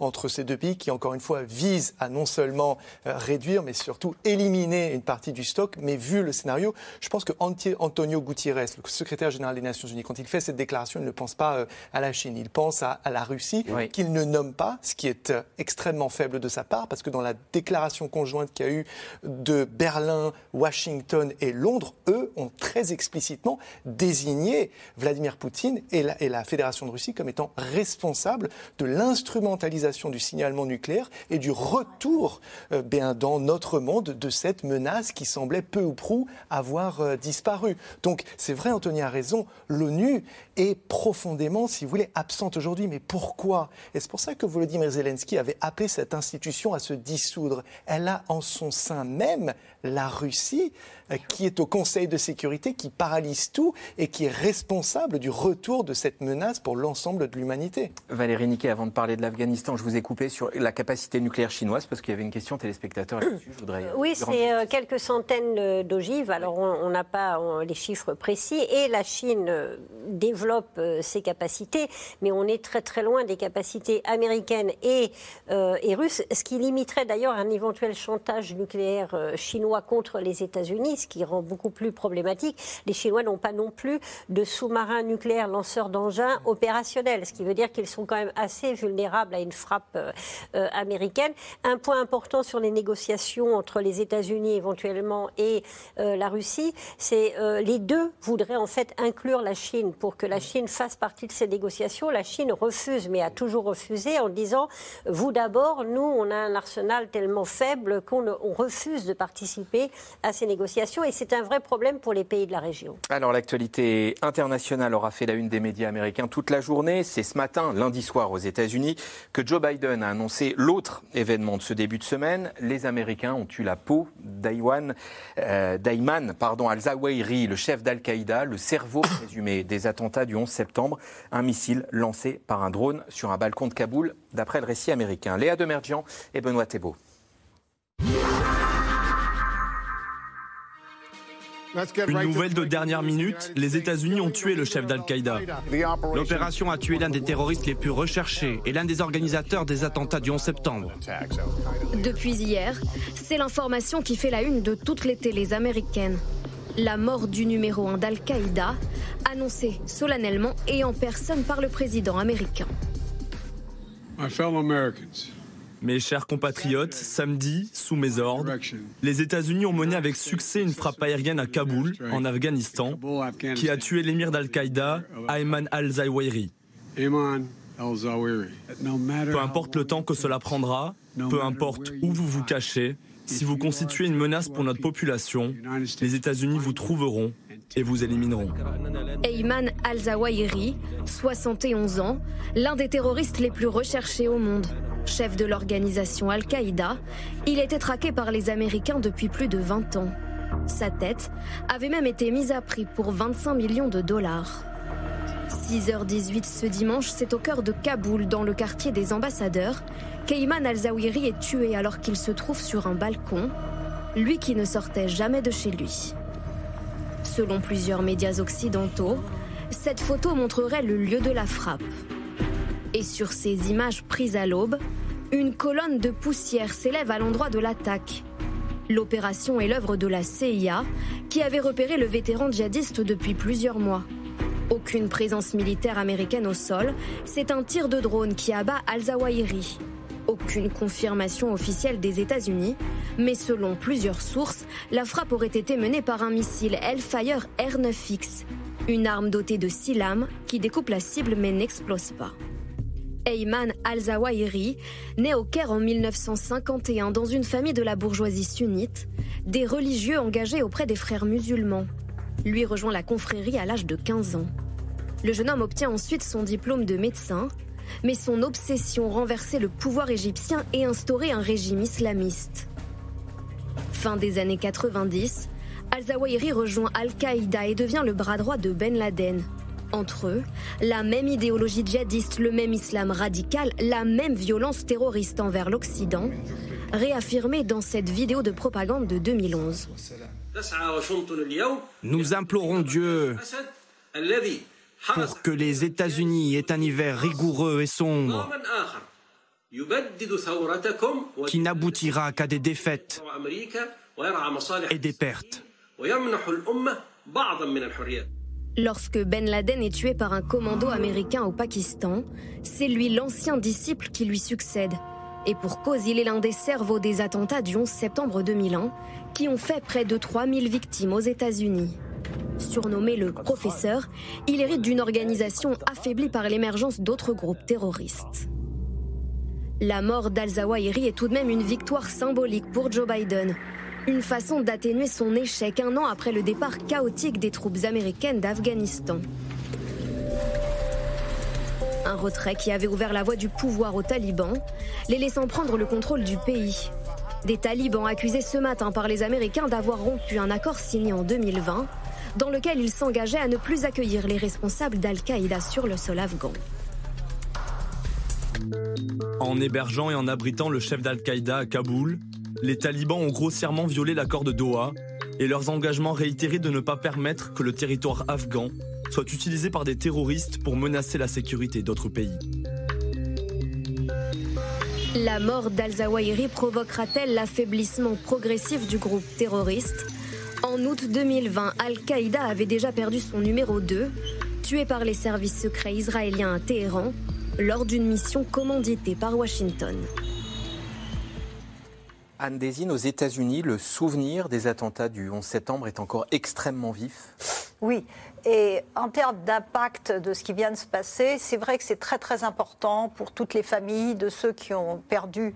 entre ces deux pays qui, encore une fois, vise à non seulement euh, réduire, mais surtout éliminer une partie du stock. Mais vu le scénario, je pense que Antonio Gutiérrez, le secrétaire général des Nations Unies, quand il fait cette déclaration, il ne pense pas euh, à la Chine, il pense à, la Russie, qu'il ne nomme pas, ce qui est euh, extrêmement faible de sa part, parce que dans la déclaration conjointe qu'il y a eu de Berlin, Washington et Londres, eux ont très explicitement désigné Vladimir Poutine et la, et la Fédération de Russie comme étant responsable de l'instrumentalisation du signalement nucléaire et du retour euh, dans notre monde de cette menace qui semblait peu ou prou avoir euh, disparu. Donc c'est vrai, Anthony a raison, l'ONU est profondément, si vous voulez, absente aujourd'hui. Mais pourquoi? Et c'est pour ça que Volodymyr Zelensky avait appelé cette institution à se dissoudre. Elle a en son sein même la Russie qui est au Conseil de sécurité, qui paralyse tout et qui est responsable du retour de cette menace pour l'ensemble de l'humanité. Valérie Niquet, avant de parler de l'Afghanistan, je vous ai coupé sur la capacité nucléaire chinoise parce qu'il y avait une question téléspectateur là-dessus. voudrais... Oui, c'est euh, quelques centaines d'ogives. Alors on n'a pas les chiffres précis et la Chine euh, développe ses capacités, mais on est très très loin des capacités américaines et, et russes, ce qui limiterait d'ailleurs un éventuel chantage nucléaire chinois contre les États-Unis ce qui rend beaucoup plus problématique. Les Chinois n'ont pas non plus de sous-marins nucléaires lanceurs d'engins opérationnels, ce qui veut dire qu'ils sont quand même assez vulnérables à une frappe euh, euh, américaine. Un point important sur les négociations entre les États-Unis éventuellement et euh, la Russie, c'est les deux voudraient en fait inclure la Chine pour que la Chine fasse partie de ces négociations. La Chine refuse, mais a toujours refusé en disant vous d'abord, nous on a un arsenal tellement faible qu'on refuse de participer à ces négociations et c'est un vrai problème pour les pays de la région. Alors l'actualité internationale aura fait la une des médias américains toute la journée. C'est ce matin, lundi soir aux États-Unis, que Joe Biden a annoncé l'autre événement de ce début de semaine. Les Américains ont eu la peau d'Ayman euh, al-Zawahiri, le chef d'Al-Qaïda, le cerveau présumé des attentats du 11 septembre, un missile lancé par un drone sur un balcon de Kaboul, d'après le récit américain. Léa Demergian et Benoît Thébault. Une nouvelle de dernière minute, les États-Unis ont tué le chef d'Al-Qaïda. L'opération a tué l'un des terroristes les plus recherchés et l'un des organisateurs des attentats du 11 septembre. Depuis hier, c'est l'information qui fait la une de toutes les télés américaines. La mort du numéro 1 d'Al-Qaïda, annoncée solennellement et en personne par le président américain. Mes chers compatriotes, samedi, sous mes ordres, les États-Unis ont mené avec succès une frappe aérienne à Kaboul, en Afghanistan, qui a tué l'émir d'Al-Qaïda, Ayman al-Zawahiri. Peu importe le temps que cela prendra, peu importe où vous vous cachez, si vous constituez une menace pour notre population, les États-Unis vous trouveront et vous élimineront. Ayman al-Zawahiri, 71 ans, l'un des terroristes les plus recherchés au monde. Chef de l'organisation Al-Qaïda, il était traqué par les Américains depuis plus de 20 ans. Sa tête avait même été mise à prix pour 25 millions de dollars. 6h18 ce dimanche, c'est au cœur de Kaboul, dans le quartier des ambassadeurs, qu'Eyman al-Zawahiri est tué alors qu'il se trouve sur un balcon, lui qui ne sortait jamais de chez lui. Selon plusieurs médias occidentaux, cette photo montrerait le lieu de la frappe. Et sur ces images prises à l'aube, une colonne de poussière s'élève à l'endroit de l'attaque. L'opération est l'œuvre de la CIA, qui avait repéré le vétéran djihadiste depuis plusieurs mois. Aucune présence militaire américaine au sol, c'est un tir de drone qui abat Al-Zawahiri. Aucune confirmation officielle des États-Unis, mais selon plusieurs sources, la frappe aurait été menée par un missile Hellfire R9X, une arme dotée de six lames qui découpe la cible mais n'explose pas. Ayman al-Zawahiri, né au Caire en 1951 dans une famille de la bourgeoisie sunnite, des religieux engagés auprès des frères musulmans. Lui rejoint la confrérie à l'âge de 15 ans. Le jeune homme obtient ensuite son diplôme de médecin, mais son obsession renversait le pouvoir égyptien et instaurer un régime islamiste. Fin des années 90, al-Zawahiri rejoint Al-Qaïda et devient le bras droit de Ben Laden. Entre eux, la même idéologie djihadiste, le même islam radical, la même violence terroriste envers l'Occident, réaffirmée dans cette vidéo de propagande de 2011. Nous implorons Dieu pour que les États-Unis aient un hiver rigoureux et sombre qui n'aboutira qu'à des défaites et des pertes. Lorsque Ben Laden est tué par un commando américain au Pakistan, c'est lui l'ancien disciple qui lui succède. Et pour cause, il est l'un des cerveaux des attentats du 11 septembre 2001 qui ont fait près de 3000 victimes aux États-Unis. Surnommé le professeur, il hérite d'une organisation affaiblie par l'émergence d'autres groupes terroristes. La mort d'Al-Zawahiri est tout de même une victoire symbolique pour Joe Biden, une façon d'atténuer son échec un an après le départ chaotique des troupes américaines d'Afghanistan. Un retrait qui avait ouvert la voie du pouvoir aux talibans, les laissant prendre le contrôle du pays. Des talibans accusés ce matin par les Américains d'avoir rompu un accord signé en 2020, dans lequel ils s'engageaient à ne plus accueillir les responsables d'Al-Qaïda sur le sol afghan. En hébergeant et en abritant le chef d'Al-Qaïda à Kaboul, les talibans ont grossièrement violé l'accord de Doha et leurs engagements réitérés de ne pas permettre que le territoire afghan soit utilisé par des terroristes pour menacer la sécurité d'autres pays. La mort d'Al-Zawahiri provoquera-t-elle l'affaiblissement progressif du groupe terroriste? En août 2020, Al-Qaïda avait déjà perdu son numéro 2, tué par les services secrets israéliens à Téhéran lors d'une mission commanditée par Washington. Anne Désine, aux États-Unis, le souvenir des attentats du 11 septembre est encore extrêmement vif. Oui, et en termes d'impact de ce qui vient de se passer, c'est vrai que c'est très très important pour toutes les familles de ceux qui ont perdu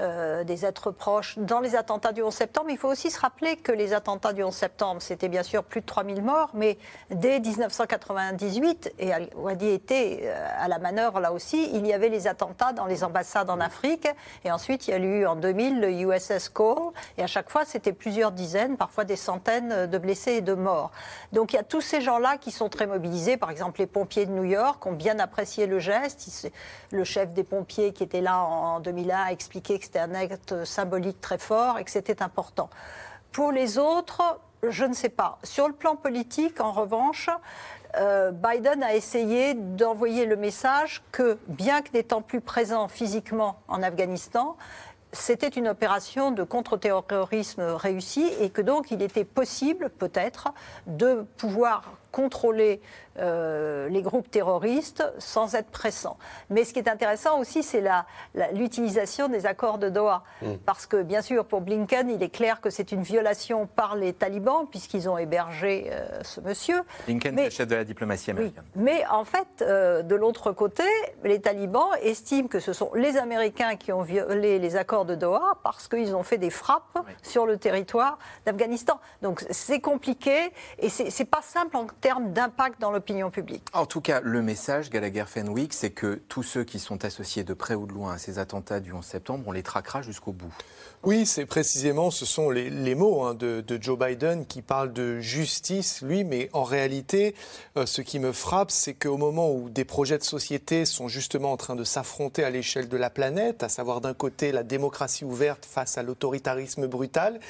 euh, des êtres proches dans les attentats du 11 septembre. Il faut aussi se rappeler que les attentats du 11 septembre, c'était bien sûr plus de 3000 morts, mais dès 1998, et Wadi était euh, à la manœuvre là aussi, il y avait les attentats dans les ambassades en Afrique, et ensuite il y a eu en 2000 le USS Cole, et à chaque fois c'était plusieurs dizaines, parfois des centaines de blessés et de morts. Donc il y a tous ces gens-là qui sont très mobilisés, par exemple les pompiers de New York ont bien apprécié le geste, le chef des pompiers qui était là en 2001 a expliqué c'était un acte symbolique très fort et que c'était important. Pour les autres, je ne sais pas. Sur le plan politique, en revanche, euh, Biden a essayé d'envoyer le message que, bien que n'étant plus présent physiquement en Afghanistan, c'était une opération de contre-terrorisme réussie et que donc il était possible, peut-être, de pouvoir contrôler euh, les groupes terroristes sans être pressant. Mais ce qui est intéressant aussi, c'est l'utilisation des accords de Doha. Mm. Parce que, bien sûr, pour Blinken, il est clair que c'est une violation par les talibans, puisqu'ils ont hébergé euh, ce monsieur. Blinken, le chef de la diplomatie américaine. Mais en fait, euh, de l'autre côté, les talibans estiment que ce sont les Américains qui ont violé les accords de Doha parce qu'ils ont fait des frappes sur le territoire d'Afghanistan. Donc c'est compliqué et c'est pas simple en termes d'impact dans En tout cas, le message, Gallagher Fenwick, c'est que tous ceux qui sont associés de près ou de loin à ces attentats du 11 septembre, on les traquera jusqu'au bout. Oui, c'est précisément, ce sont les, mots hein, de, Joe Biden qui parle de justice, lui, mais en réalité, euh, ce qui me frappe, c'est qu'au moment où des projets de société sont justement en train de s'affronter à l'échelle de la planète, à savoir d'un côté la démocratie ouverte face à l'autoritarisme brutal,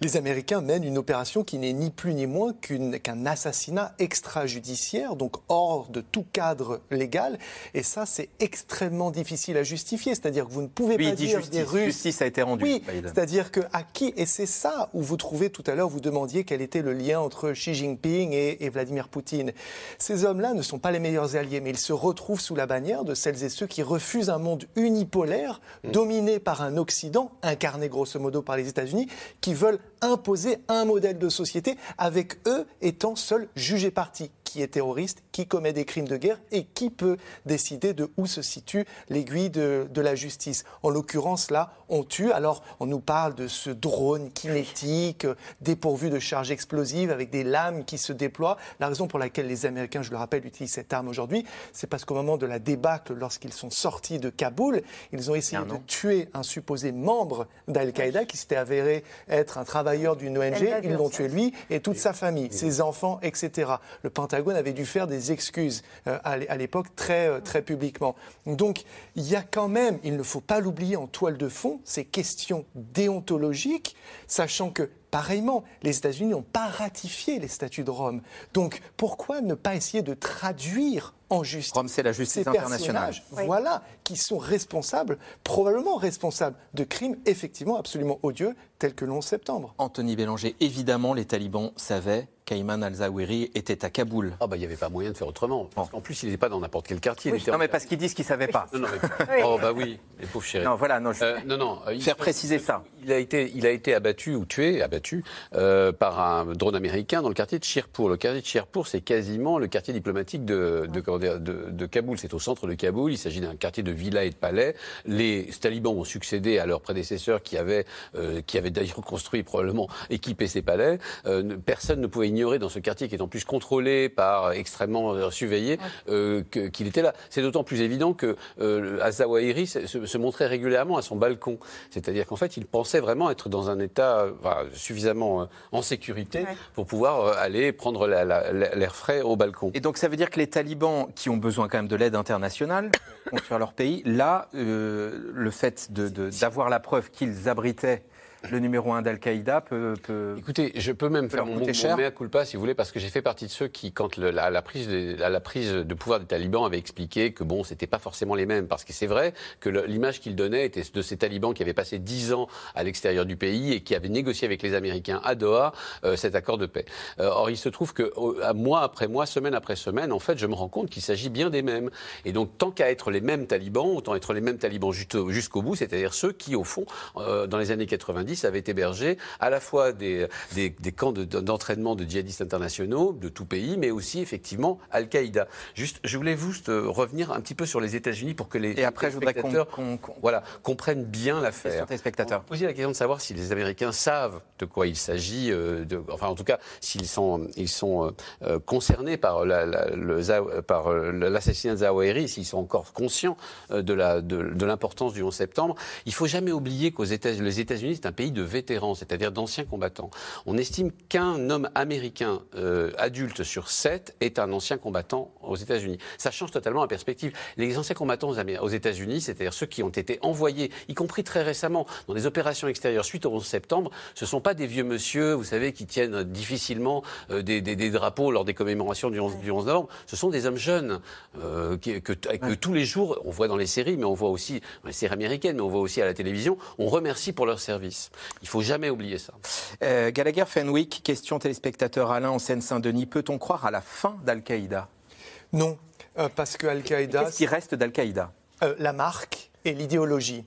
les Américains mènent une opération qui n'est ni plus ni moins qu'un assassinat extrajudiciaire, donc hors de tout cadre légal, et ça, c'est extrêmement difficile à justifier, c'est-à-dire que vous ne pouvez pas dire justice, des Russes... Justice a été rendue. C'est-à-dire que à qui et c'est ça où vous trouvez tout à l'heure, vous demandiez quel était le lien entre Xi Jinping et, Vladimir Poutine. Ces hommes-là ne sont pas les meilleurs alliés, mais ils se retrouvent sous la bannière de celles et ceux qui refusent un monde unipolaire, mm. dominé par un Occident, incarné grosso modo par les États-Unis, qui veulent imposer un modèle de société avec eux étant seuls jugés partis qui est terroriste, qui commet des crimes de guerre et qui peut décider de où se situe l'aiguille de, la justice. En l'occurrence, là, on tue. Alors, on nous parle de ce drone kinétique, dépourvu de charges explosives, avec des lames qui se déploient. La raison pour laquelle les Américains, je le rappelle, utilisent cette arme aujourd'hui, c'est parce qu'au moment de la débâcle, lorsqu'ils sont sortis de Kaboul, ils ont essayé de tuer un supposé membre d'Al-Qaïda qui s'était avéré être un travailleur d'une ONG. Ils l'ont tué lui et toute sa famille, ses enfants, etc. Le Pentagone avait dû faire des excuses euh, à l'époque très, euh, très publiquement. Donc il y a quand même, il ne faut pas l'oublier en toile de fond, ces questions déontologiques, sachant que Pareillement, les États-Unis n'ont pas ratifié les statuts de Rome. Donc pourquoi ne pas essayer de traduire en justice Rome, c'est la justice internationale. Voilà, qui sont responsables, probablement responsables de crimes effectivement absolument odieux, tels que le 11 septembre. Anthony Bélanger, évidemment, les talibans savaient qu'Ayman al-Zawahiri était à Kaboul. Ah bah il n'y avait pas moyen de faire autrement. Parce qu'en plus, il n'était pas dans n'importe quel quartier. non, mais parce qu'ils disent qu'ils ne savaient pas. Non, non, mais... Oh bah oui, les pauvres chéris. Non, voilà, non, euh, non, non. Faire préciser ça. Il a, été, il a été abattu ou tué, abattu, euh, par un drone américain dans le quartier de Shirpur. Le quartier de Shirpur, c'est quasiment le quartier diplomatique de, de, de, Kaboul. C'est au centre de Kaboul. Il s'agit d'un quartier de villas et de palais. Les talibans ont succédé à leurs prédécesseurs qui avaient, euh, qui avaient d'ailleurs construit probablement équipé ces palais. Euh, personne ne pouvait ignorer dans ce quartier qui est en plus contrôlé par extrêmement surveillé qu'il était là. C'est d'autant plus évident que Azawahiri se, se, montrait régulièrement à son balcon. C'est-à-dire qu'en fait, il pensait vraiment être dans un état suffisamment euh, en sécurité pour pouvoir euh, aller prendre l'air frais au balcon. Et donc ça veut dire que les talibans, qui ont besoin quand même de l'aide internationale pour construire leur pays, là, euh, le fait d'avoir la preuve qu'ils abritaient le numéro 1 d'Al-Qaïda peut, Écoutez, je peux même faire mon, mon mea culpa, si vous voulez, parce que j'ai fait partie de ceux qui, quand le, la, prise de, la, prise de pouvoir des talibans, avaient expliqué que bon, c'était pas forcément les mêmes. Parce que c'est vrai que l'image qu'ils donnaient était de ces talibans qui avaient passé 10 ans à l'extérieur du pays et qui avaient négocié avec les Américains à Doha euh, cet accord de paix. Euh, or, il se trouve que mois après mois, semaine après semaine, en fait, je me rends compte qu'il s'agit bien des mêmes. Et donc, tant qu'à être les mêmes talibans, autant être les mêmes talibans jusqu'au bout, c'est-à-dire ceux qui, au fond, euh, dans les années 90, avait hébergé à la fois des, des, camps d'entraînement de, djihadistes internationaux de tout pays, mais aussi effectivement Al-Qaïda. Juste, je voulais juste euh, revenir un petit peu sur les États-Unis pour que les et après, je voudrais qu'on voilà, comprennent bien l'affaire. spectateurs. Poser la question de savoir si les Américains savent de quoi il s'agit, euh, enfin en tout cas s'ils sont, ils sont euh, concernés par l'assassinat de Zawahiri, s'ils sont encore conscients de l'importance de, du 11 septembre. Il faut jamais oublier qu'aux États, les États-Unis c'est un pays de vétérans, c'est-à-dire d'anciens combattants. On estime qu'un homme américain euh, adulte sur sept est un ancien combattant aux États-Unis. Ça change totalement la perspective. Les anciens combattants aux États-Unis, c'est-à-dire ceux qui ont été envoyés, y compris très récemment, dans des opérations extérieures suite au 11 septembre, ce ne sont pas des vieux monsieur, vous savez, qui tiennent difficilement euh, des, drapeaux lors des commémorations du 11, novembre. Ce sont des hommes jeunes euh, que, que, tous les jours, on voit dans les séries, mais on voit aussi dans les séries américaines, mais on voit aussi à la télévision, on remercie pour leur service. Il faut jamais oublier ça. Euh, Gallagher Fenwick, question téléspectateur Alain en Seine-Saint-Denis. Peut-on croire à la fin d'Al-Qaïda? Non, euh, parce que Al-Qaïda. Qu'est-ce qui reste d'Al-Qaïda? Euh, La marque et l'idéologie.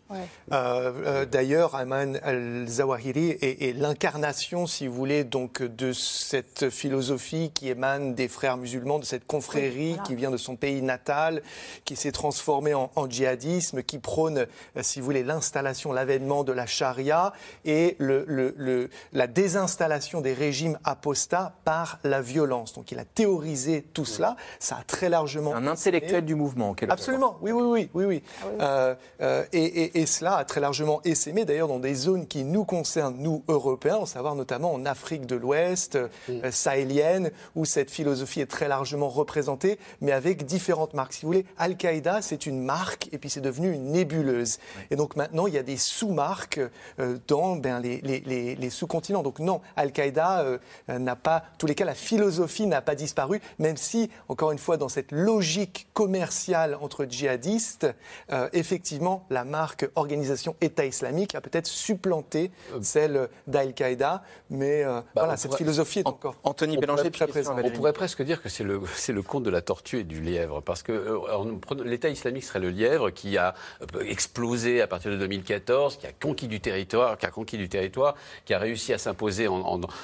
D'ailleurs, Ayman al-Zawahiri est, l'incarnation, si vous voulez, donc, de cette philosophie qui émane des frères musulmans, de cette confrérie qui vient de son pays natal, qui s'est transformée en, djihadisme, qui prône, si vous voulez, l'installation, l'avènement de la charia et le, la désinstallation des régimes apostats par la violence. Donc il a théorisé tout cela. Ça a très largement. Un intellectuel du mouvement, quelque Absolument, oui, oui, oui. oui, oui. Ah euh, euh, et, cela a très largement essaimé, d'ailleurs, dans des zones qui nous concernent, nous, Européens, à savoir notamment en Afrique de l'Ouest, euh, sahélienne, où cette philosophie est très largement représentée, mais avec différentes marques. Si vous voulez, Al-Qaïda, c'est une marque, et puis c'est devenu une nébuleuse. Et donc maintenant, il y a des sous-marques dans ben, les, les, les sous-continents. Donc non, Al-Qaïda n'a pas, en tous les cas, la philosophie n'a pas disparu, même si, encore une fois, dans cette logique commerciale entre djihadistes, euh, effectivement, la marque organisation État islamique a peut-être supplanté euh, celle d'Al-Qaïda, mais euh, bah, voilà, cette philosophie est encore. Anthony Bélanger, très présent. On pourrait presque dire que c'est le, c'est le conte de la tortue et du lièvre, parce que l'État islamique serait le lièvre qui a explosé à partir de 2014, qui a conquis du territoire, qui a conquis du territoire, qui a réussi à s'imposer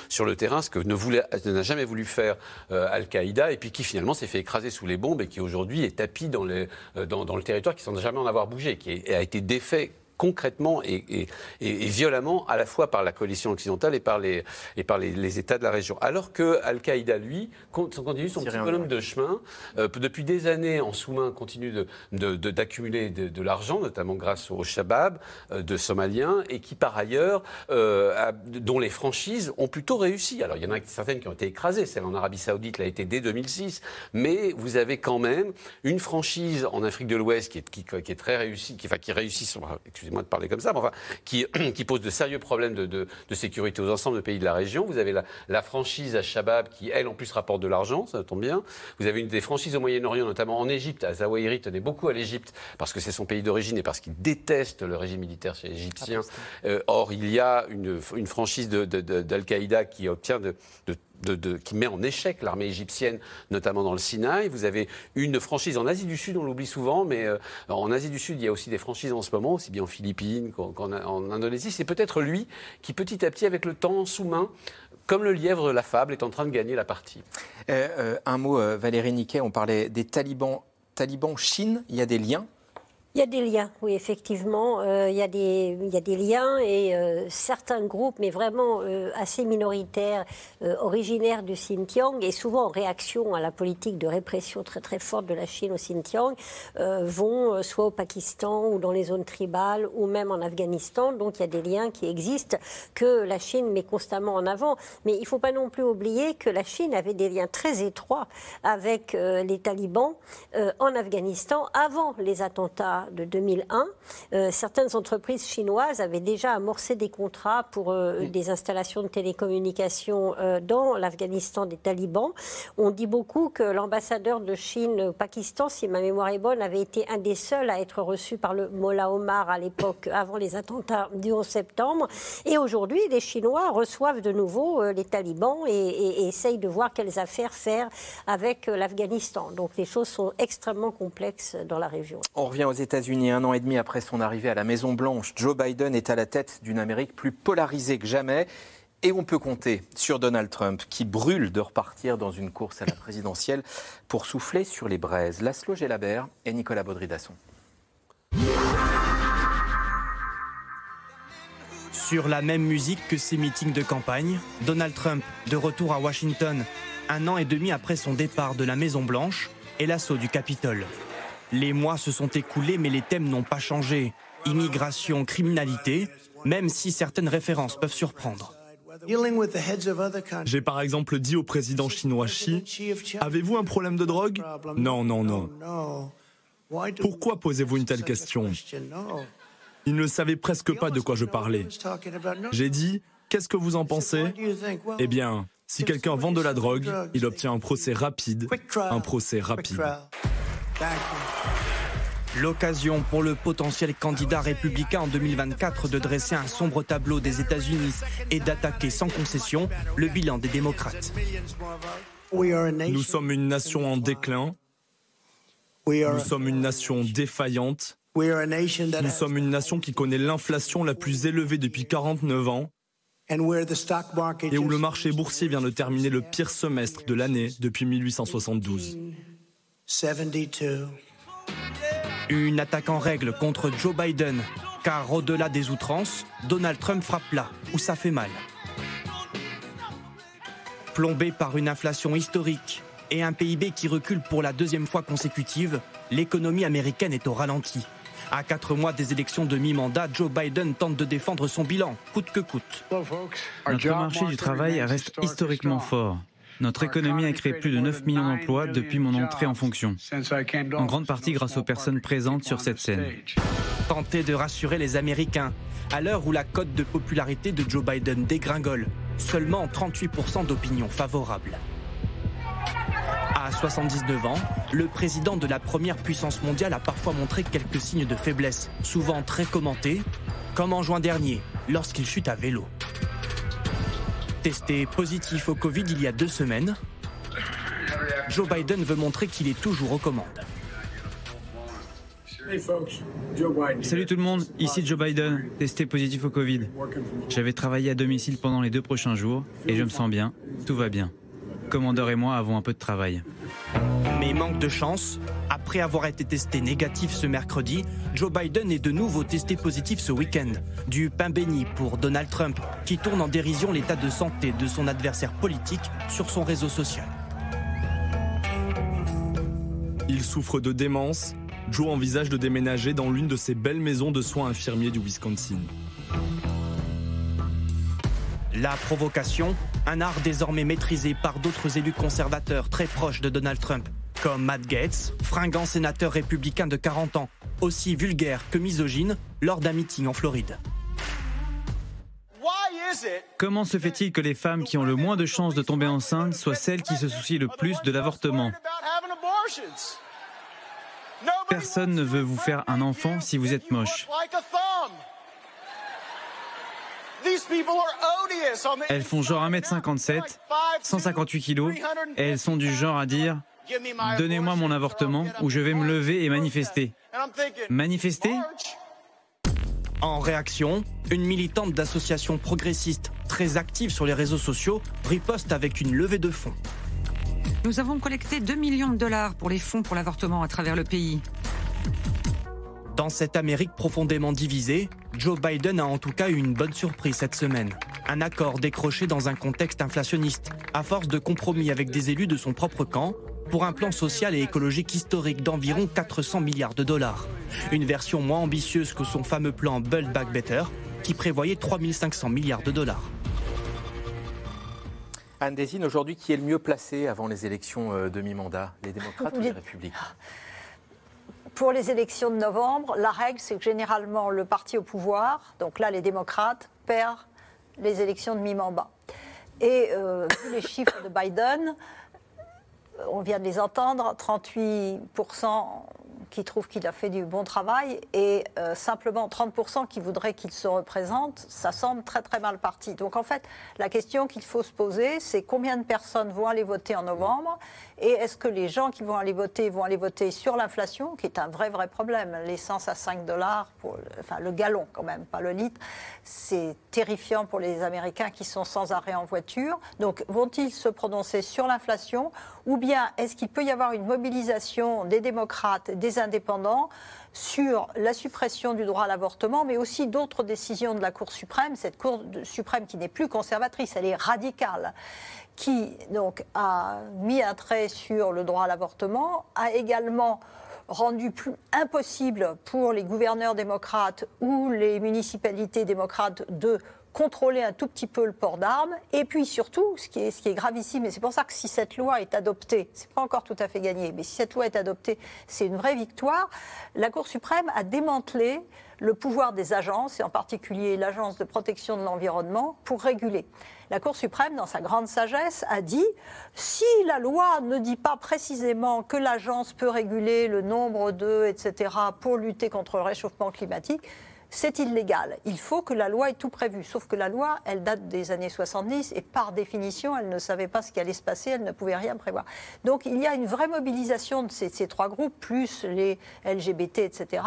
sur le terrain, ce que ne n'a jamais voulu faire euh, Al-Qaïda, et puis qui finalement s'est fait écraser sous les bombes et qui aujourd'hui est tapis dans, les, euh, dans, dans, le territoire qui sans jamais en avoir bougé, qui a été défait concrètement et, violemment à la fois par la coalition occidentale et par les, et par les, États de la région. Alors que Al-Qaïda, lui, continue son petit bonhomme de chemin. Euh, depuis des années, en sous-main, continue d'accumuler de, de, l'argent, notamment grâce au Shabab euh, de Somaliens, et qui, par ailleurs, euh, dont les franchises ont plutôt réussi. Alors, il y en a certaines qui ont été écrasées. Celle en Arabie Saoudite l'a été dès 2006. Mais vous avez quand même une franchise en Afrique de l'Ouest qui est, qui, qui est très réussie, qui, enfin, qui réussit, excusez-moi de parler comme ça, mais enfin, qui, qui pose de sérieux problèmes de, de, sécurité aux ensembles de pays de la région. Vous avez la, la franchise à Shabab qui, elle, en plus, rapporte de l'argent, ça tombe bien. Vous avez une des franchises au Moyen-Orient, notamment en Égypte. Zawahiri tenait beaucoup à l'Égypte parce que c'est son pays d'origine et parce qu'il déteste le régime militaire égyptien. Ah, euh, or, il y a une, une franchise d'Al-Qaïda qui obtient de, de qui met en échec l'armée égyptienne, notamment dans le Sinaï. Vous avez une franchise en Asie du Sud, on l'oublie souvent, mais euh, en Asie du Sud, il y a aussi des franchises en ce moment, aussi bien en Philippines qu'en Indonésie. C'est peut-être lui qui, petit à petit, avec le temps sous main, comme le lièvre la fable, est en train de gagner la partie. Euh, euh, un mot, Valérie Niquet, on parlait des talibans. Talibans Chine, il y a des liens il y a des liens, oui, effectivement. Euh, il, y a des, liens et euh, certains groupes, mais vraiment euh, assez minoritaires, originaires du Xinjiang et souvent en réaction à la politique de répression très très forte de la Chine au Xinjiang, vont soit au Pakistan ou dans les zones tribales ou même en Afghanistan. Donc il y a des liens qui existent que la Chine met constamment en avant. Mais il ne faut pas non plus oublier que la Chine avait des liens très étroits avec les talibans en Afghanistan avant les attentats de 2001, euh, certaines entreprises chinoises avaient déjà amorcé des contrats pour euh, des installations de télécommunications euh, dans l'Afghanistan des talibans. On dit beaucoup que l'ambassadeur de Chine au Pakistan, si ma mémoire est bonne, avait été un des seuls à être reçu par le Mollah Omar à l'époque, avant les attentats du 11 septembre. Et aujourd'hui, les Chinois reçoivent de nouveau les talibans et, et essayent de voir quelles affaires faire avec l'Afghanistan. Donc les choses sont extrêmement complexes dans la région. On revient aux États Un an et demi après son arrivée à la Maison-Blanche, Joe Biden est à la tête d'une Amérique plus polarisée que jamais. Et on peut compter sur Donald Trump, qui brûle de repartir dans une course à la présidentielle pour souffler sur les braises. Laszlo Gelabert et Nicolas Baudry-Dasson. Sur la même musique que ses meetings de campagne, Donald Trump, de retour à Washington, un an et demi après son départ de la Maison-Blanche et l'assaut du Capitole. Les mois se sont écoulés, mais les thèmes n'ont pas changé. Immigration, criminalité, même si certaines références peuvent surprendre. J'ai par exemple dit au président chinois Xi, avez-vous un problème de drogue Non, non, non. Pourquoi posez-vous une telle question Il ne savait presque pas de quoi je parlais. J'ai dit, qu'est-ce que vous en pensez Eh bien, si quelqu'un vend de la drogue, il obtient un procès rapide, un procès rapide. L'occasion pour le potentiel candidat républicain en 2024 de dresser un sombre tableau des États-Unis et d'attaquer sans concession le bilan des démocrates. Nous sommes une nation en déclin. Nous sommes une nation défaillante. Nous sommes une nation qui connaît l'inflation la plus élevée depuis 49 ans et où le marché boursier vient de terminer le pire semestre de l'année depuis 1872. Une attaque en règle contre Joe Biden, car au-delà des outrances, Donald Trump frappe là où ça fait mal. Plombé par une inflation historique et un PIB qui recule pour la deuxième fois consécutive, l'économie américaine est au ralenti. À quatre mois des élections de mi-mandat, Joe Biden tente de défendre son bilan, coûte que coûte. Notre marché du travail reste historiquement fort. Notre économie a créé plus de 9 millions d'emplois depuis mon entrée en fonction, en grande partie grâce aux personnes présentes sur cette scène. Tenter de rassurer les Américains, à l'heure où la cote de popularité de Joe Biden dégringole, seulement 38% d'opinion favorable. À 79 ans, le président de la première puissance mondiale a parfois montré quelques signes de faiblesse, souvent très commentés, comme en juin dernier, lorsqu'il chute à vélo. Testé positif au Covid il y a deux semaines, Joe Biden veut montrer qu'il est toujours aux commandes. Salut tout le monde, ici Joe Biden, testé positif au Covid. J'avais travaillé à domicile pendant les deux prochains jours et je me sens bien, tout va bien. Commandeur et moi avons un peu de travail. Mais manque de chance, après avoir été testé négatif ce mercredi, Joe Biden est de nouveau testé positif ce week-end. Du pain béni pour Donald Trump, qui tourne en dérision l'état de santé de son adversaire politique sur son réseau social. Il souffre de démence. Joe envisage de déménager dans l'une de ses belles maisons de soins infirmiers du Wisconsin. La provocation, un art désormais maîtrisé par d'autres élus conservateurs très proches de Donald Trump, comme Matt Gaetz, fringant sénateur républicain de 40 ans, aussi vulgaire que misogyne, lors d'un meeting en Floride. Comment se fait-il que les femmes qui ont le moins de chances de tomber enceintes soient celles qui se soucient le plus de l'avortement? Personne ne veut vous faire un enfant si vous êtes moche. Elles font genre 1m57, 158 kg, et elles sont du genre à dire Donnez-moi mon avortement ou je vais me lever et manifester. Manifester En réaction, une militante d'association progressiste très active sur les réseaux sociaux riposte avec une levée de fonds. Nous avons collecté 2 millions de dollars pour les fonds pour l'avortement à travers le pays. Dans cette Amérique profondément divisée, Joe Biden a en tout cas eu une bonne surprise cette semaine. Un accord décroché dans un contexte inflationniste, à force de compromis avec des élus de son propre camp, pour un plan social et écologique historique d'environ 400 milliards de dollars. Une version moins ambitieuse que son fameux plan Build Back Better, qui prévoyait 3500 milliards de dollars. Anne Désine, aujourd'hui, qui est le mieux placé avant les élections euh, de mi-mandat Les démocrates ou les républicains? Pour les élections de novembre, la règle, c'est que généralement, le parti au pouvoir, donc là, les démocrates, perd les élections de mi-mandat. Et euh, vu les chiffres de Biden, on vient de les entendre, 38% qui trouvent qu'il a fait du bon travail et euh, simplement 30% qui voudraient qu'il se représente, ça semble très très mal parti. Donc en fait, la question qu'il faut se poser, c'est combien de personnes vont aller voter en novembre et est-ce que les gens qui vont aller voter vont aller voter sur l'inflation, qui est un vrai vrai problème. L'essence à 5 dollars, enfin le gallon quand même, pas le litre, c'est terrifiant pour les Américains qui sont sans arrêt en voiture. Donc vont-ils se prononcer sur l'inflation ou bien est-ce qu'il peut y avoir une mobilisation des démocrates, des indépendants sur la suppression du droit à l'avortement, mais aussi d'autres décisions de la Cour suprême, cette Cour suprême qui n'est plus conservatrice, elle est radicale, qui donc a mis un trait sur le droit à l'avortement, a également rendu plus impossible pour les gouverneurs démocrates ou les municipalités démocrates de contrôler un tout petit peu le port d'armes. Et puis surtout, ce qui est, gravissime, et c'est pour ça que si cette loi est adoptée, c'est pas encore tout à fait gagné, mais si cette loi est adoptée, c'est une vraie victoire. La Cour suprême a démantelé le pouvoir des agences, et en particulier l'Agence de protection de l'environnement, pour réguler. La Cour suprême, dans sa grande sagesse, a dit si la loi ne dit pas précisément que l'agence peut réguler le nombre d'œufs, etc., pour lutter contre le réchauffement climatique, c'est illégal. Il faut que la loi ait tout prévu. Sauf que la loi, elle date des années 70 et par définition, elle ne savait pas ce qui allait se passer, elle ne pouvait rien prévoir. Donc il y a une vraie mobilisation de ces, ces trois groupes, plus les LGBT, etc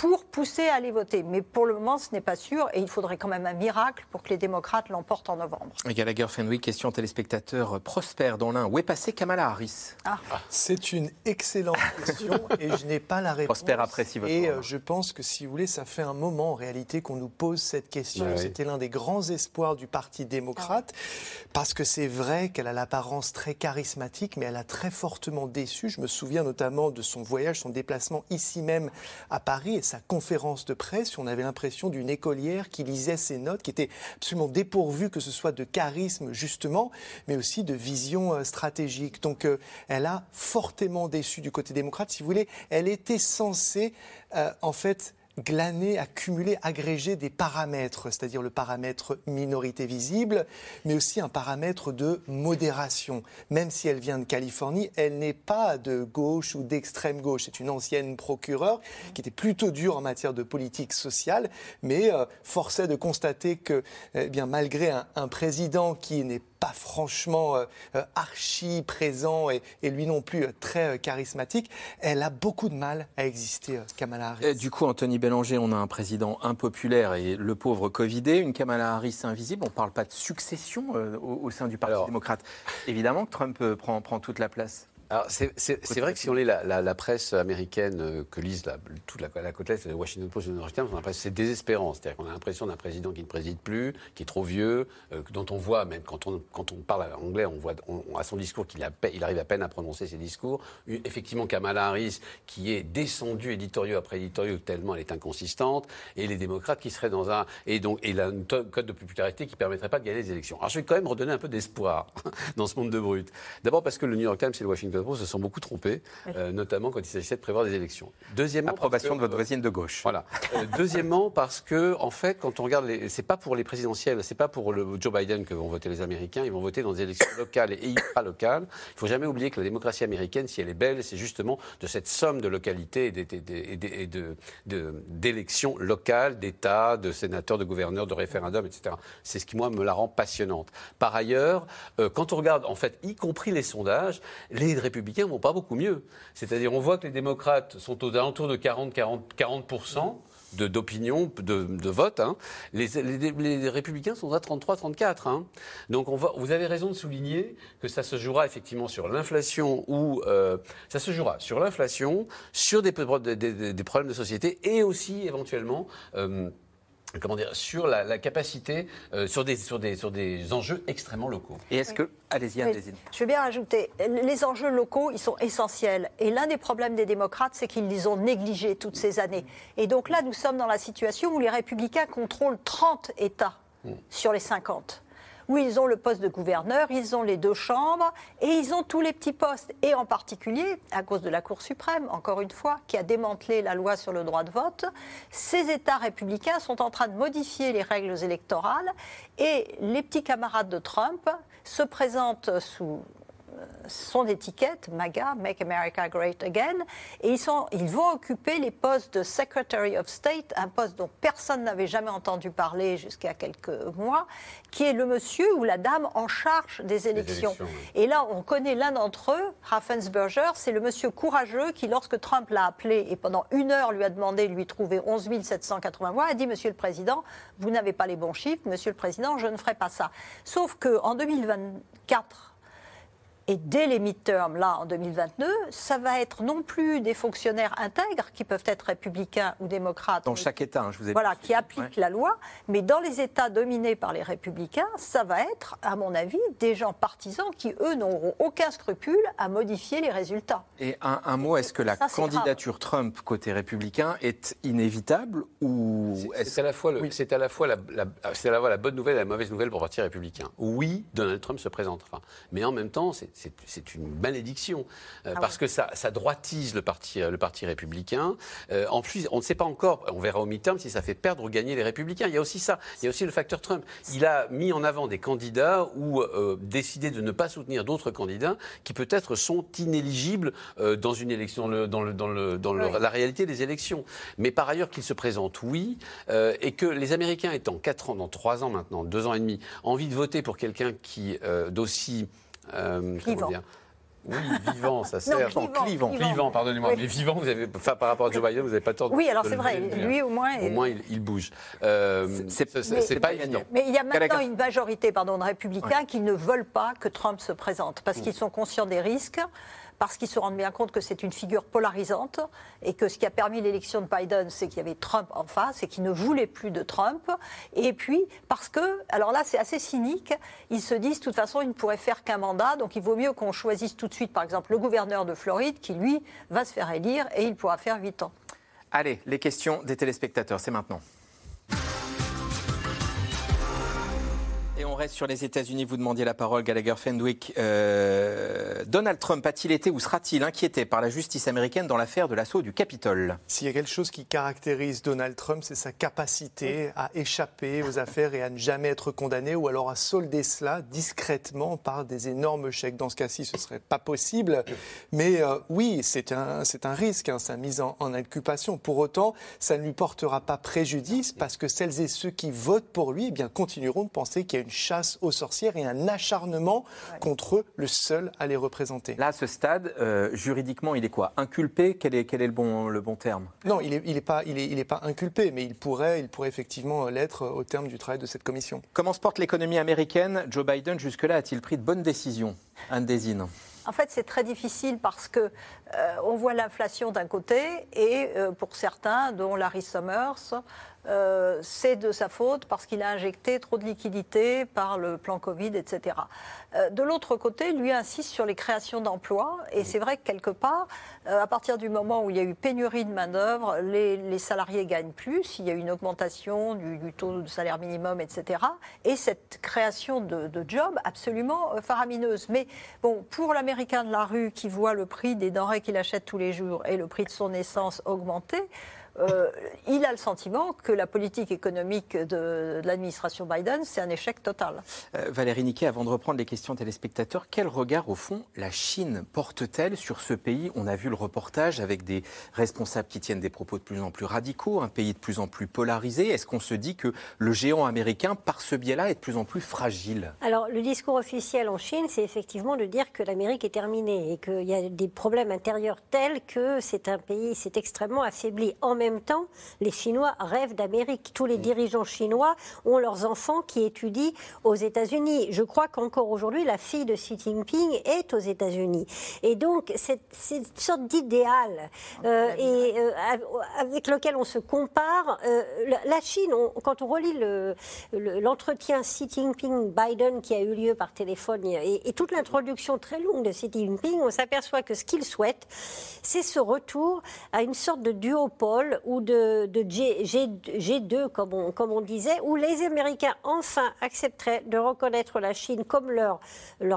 pour pousser à aller voter. Mais pour le moment, ce n'est pas sûr et il faudrait quand même un miracle pour que les démocrates l'emportent en novembre. Gallagher Fenwick, question téléspectateur Prosper dans l'un. Où est passé Kamala Harris? Ah. C'est une excellente question et je n'ai pas la réponse. Prosper apprécie votre Et euh, je pense que si vous voulez, ça fait un moment en réalité qu'on nous pose cette question. C'était l'un des grands espoirs du Parti démocrate parce que c'est vrai qu'elle a l'apparence très charismatique, mais elle a très fortement déçu. Je me souviens notamment de son voyage, son déplacement ici même à Paris sa conférence de presse, on avait l'impression d'une écolière qui lisait ses notes, qui était absolument dépourvue, que ce soit de charisme justement, mais aussi de vision euh, stratégique. Donc euh, elle a fortement déçu du côté démocrate. Si vous voulez, elle était censée euh, en fait glaner, accumuler, agréger des paramètres, c'est-à-dire le paramètre minorité visible, mais aussi un paramètre de modération. Même si elle vient de Californie, elle n'est pas de gauche ou d'extrême gauche. C'est une ancienne procureure qui était plutôt dure en matière de politique sociale, mais euh, forçait de constater que, eh bien, malgré un, un président qui n'est pas franchement euh, euh, archi présent et, lui non plus euh, très charismatique, elle a beaucoup de mal à exister, Kamala Harris. du coup, Anthony Bélanger, on a un président impopulaire et le pauvre Covidé, une Kamala Harris invisible. On ne parle pas de succession au, sein du Parti démocrate. Évidemment que Trump prend, prend toute la place. C'est vrai que si on lit la, presse américaine euh, que lisent la, toute la, la côte est, le Washington Post le New York Times, c'est désespérant. C'est-à-dire qu'on a l'impression d'un président qui ne préside plus, qui est trop vieux, euh, dont on voit, même quand on, on parle anglais, on voit à son discours qu'il il arrive à peine à prononcer ses discours. Effectivement, Kamala Harris, qui est descendue éditoriaux après éditoriaux tellement elle est inconsistante, et les démocrates qui seraient dans un. Et donc, et un code de popularité qui ne permettrait pas de gagner les élections. Alors, je vais quand même redonner un peu d'espoir dans ce monde de brut. D'abord parce que le New York Times et le Washington se sont beaucoup trompés, euh, notamment quand il s'agissait de prévoir des élections. Deuxièmement, approbation de votre voisine de gauche. Voilà. Euh, deuxièmement, parce que en fait, quand on regarde, les... c'est pas pour les présidentielles, c'est pas pour le Joe Biden que vont voter les Américains, ils vont voter dans des élections locales et ultra locales. Il faut jamais oublier que la démocratie américaine, si elle est belle, c'est justement de cette somme de localités et d'élections locales, d'États, de sénateurs, de gouverneurs, de référendums, etc. C'est ce qui moi me la rend passionnante. Par ailleurs, euh, quand on regarde en fait, y compris les sondages, les républicains vont pas beaucoup mieux. C'est-à-dire, on voit que les démocrates sont aux alentours de 40, 40, 40 d'opinion, de, de, vote. Hein. Les, les, républicains sont à 33-34. Hein. Donc on vous avez raison de souligner que ça se jouera effectivement sur l'inflation ou euh, ça se jouera sur l'inflation, sur des, des, problèmes de société et aussi éventuellement. Euh, comment dire, sur la, capacité, euh, sur, des, sur, des, sur des enjeux extrêmement locaux. Et est-ce que. Allez-y, allez-y. Je veux bien rajouter, les enjeux locaux, ils sont essentiels. Et l'un des problèmes des démocrates, c'est qu'ils les ont négligés toutes ces années. Et donc là, nous sommes dans la situation où les républicains contrôlent 30 États hmm. sur les 50 où ils ont le poste de gouverneur, ils ont les deux chambres et ils ont tous les petits postes. Et en particulier, à cause de la Cour suprême, encore une fois, qui a démantelé la loi sur le droit de vote, ces États républicains sont en train de modifier les règles électorales et les petits camarades de Trump se présentent sous sont d'étiquette MAGA, Make America Great Again, et ils, sont, ils vont occuper les postes de Secretary of State, un poste dont personne n'avait jamais entendu parler jusqu'à quelques mois, qui est le monsieur ou la dame en charge des élections. Et là, on connaît l'un d'entre eux, Raffensberger, c'est le monsieur courageux qui, lorsque Trump l'a appelé et pendant une heure lui a demandé de lui trouver 11 780 voix, a dit Monsieur le Président, vous n'avez pas les bons chiffres, Monsieur le Président, je ne ferai pas ça. Sauf qu'en 2024, et dès les midterms, là, en 2022, ça va être non plus des fonctionnaires intègres qui peuvent être républicains ou démocrates. Dans chaque État, hein, je vous ai Voilà, qui appliquent la loi. Mais dans les États dominés par les républicains, ça va être, à mon avis, des gens partisans qui, eux, n'auront aucun scrupule à modifier les résultats. Et un, mot, est-ce que la candidature Trump côté républicain est inévitable ou c'est à la fois c'est à la fois la, c'est à la, la bonne nouvelle et la mauvaise nouvelle pour le parti républicain. Oui, Donald Trump se présentera, mais en même temps, c'est c'est une malédiction ah parce que ça, ça, droitise le parti, le parti républicain. en plus, on ne sait pas encore, on verra au mi-terme si ça fait perdre ou gagner les républicains. Il y a aussi ça, il y a aussi le facteur Trump. Il a mis en avant des candidats ou décidé de ne pas soutenir d'autres candidats qui peut-être sont inéligibles dans une élection, dans, le, dans, le, dans la réalité des élections. Mais par ailleurs, qu'il se présente, oui, et que les Américains étant 4 ans, dans 3 ans maintenant, 2 ans et demi, envie de voter pour quelqu'un qui d'aussi euh, oui, vivant, ça sert. Non, clivant, clivant. pardonnez-moi. Mais vivant, vous avez, par rapport à Joe Biden, vous n'avez pas tort de Oui, alors c'est vrai. Lui, au moins. Au moins, il, bouge. Euh, c'est pas évident. Mais il y a maintenant une majorité pardon, de républicains qui ne veulent pas que Trump se présente parce qu'ils sont conscients des risques parce qu'ils se rendent bien compte que c'est une figure polarisante et que ce qui a permis l'élection de Biden, c'est qu'il y avait Trump en face et qu'ils ne voulaient plus de Trump. Et puis, parce que, alors là, c'est assez cynique, ils se disent, de toute façon, ils ne pourraient faire qu'un mandat, donc il vaut mieux qu'on choisisse tout de suite, par exemple, le gouverneur de Floride, qui, lui, va se faire élire et il pourra faire 8 ans. Allez, les questions des téléspectateurs, c'est maintenant. Reste sur les États-Unis. Vous demandiez la parole, Gallagher Fenwick. Euh, Donald Trump a-t-il été ou sera-t-il inquiété par la justice américaine dans l'affaire de l'assaut du Capitole? S'il y a quelque chose qui caractérise Donald Trump, c'est sa capacité à échapper aux affaires et à ne jamais être condamné ou alors à solder cela discrètement par des énormes chèques. Dans ce cas-ci, ce ne serait pas possible. Mais euh, oui, c'est un, c'est un risque, hein, sa mise en, en inculpation. Pour autant, ça ne lui portera pas préjudice parce que celles et ceux qui votent pour lui eh bien, continueront de penser qu'il y a une chasse aux sorcières et un acharnement contre eux, le seul à les représenter. Là, à ce stade, euh, juridiquement, il est quoi? Inculpé? Quel est, quel est le, bon, le bon terme? Non, il n'est il est pas, il est, il est pas inculpé, mais il pourrait, il pourrait effectivement l'être au terme du travail de cette commission. Comment se porte l'économie américaine? Joe Biden, jusque-là, a-t-il pris de bonnes décisions? Anne Désine. En fait, c'est très difficile parce que euh, on voit l'inflation d'un côté et euh, pour certains, dont Larry Summers, euh, c'est de sa faute parce qu'il a injecté trop de liquidités par le plan Covid, etc. Euh, de l'autre côté, lui insiste sur les créations d'emplois. Et c'est vrai que quelque part, euh, à partir du moment où il y a eu pénurie de main-d'œuvre, les, salariés gagnent plus, il y a eu une augmentation du, taux de salaire minimum, etc. Et cette création de, de jobs absolument faramineuse. Mais bon, pour l'Américain de la rue qui voit le prix des denrées qu'il achète tous les jours et le prix de son essence augmenter, euh, il a le sentiment que la politique économique de, l'administration Biden, c'est un échec total. Euh, Valérie Niquet, avant de reprendre les questions téléspectateurs, quel regard, au fond, la Chine porte-t-elle sur ce pays? On a vu le reportage avec des responsables qui tiennent des propos de plus en plus radicaux, un pays de plus en plus polarisé. Est-ce qu'on se dit que le géant américain, par ce biais-là, est de plus en plus fragile? Alors, le discours officiel en Chine, c'est effectivement de dire que l'Amérique est terminée et qu'il y a des problèmes intérieurs tels que c'est un pays, c'est extrêmement affaibli. En même temps, les Chinois rêvent d'Amérique. Tous les mm. dirigeants chinois ont leurs enfants qui étudient aux États-Unis. Je crois qu'encore aujourd'hui, la fille de Xi Jinping est aux États-Unis. Et donc, c'est une sorte d'idéal euh, et euh, avec lequel on se compare. Euh, la Chine, quand on relit l'entretien le, Xi Jinping-Biden qui a eu lieu par téléphone et, et toute l'introduction très longue de Xi Jinping, on s'aperçoit que ce qu'il souhaite, c'est ce retour à une sorte de duopole ou de, G, 2 comme on, disait, où les Américains enfin accepteraient de reconnaître la Chine comme leur,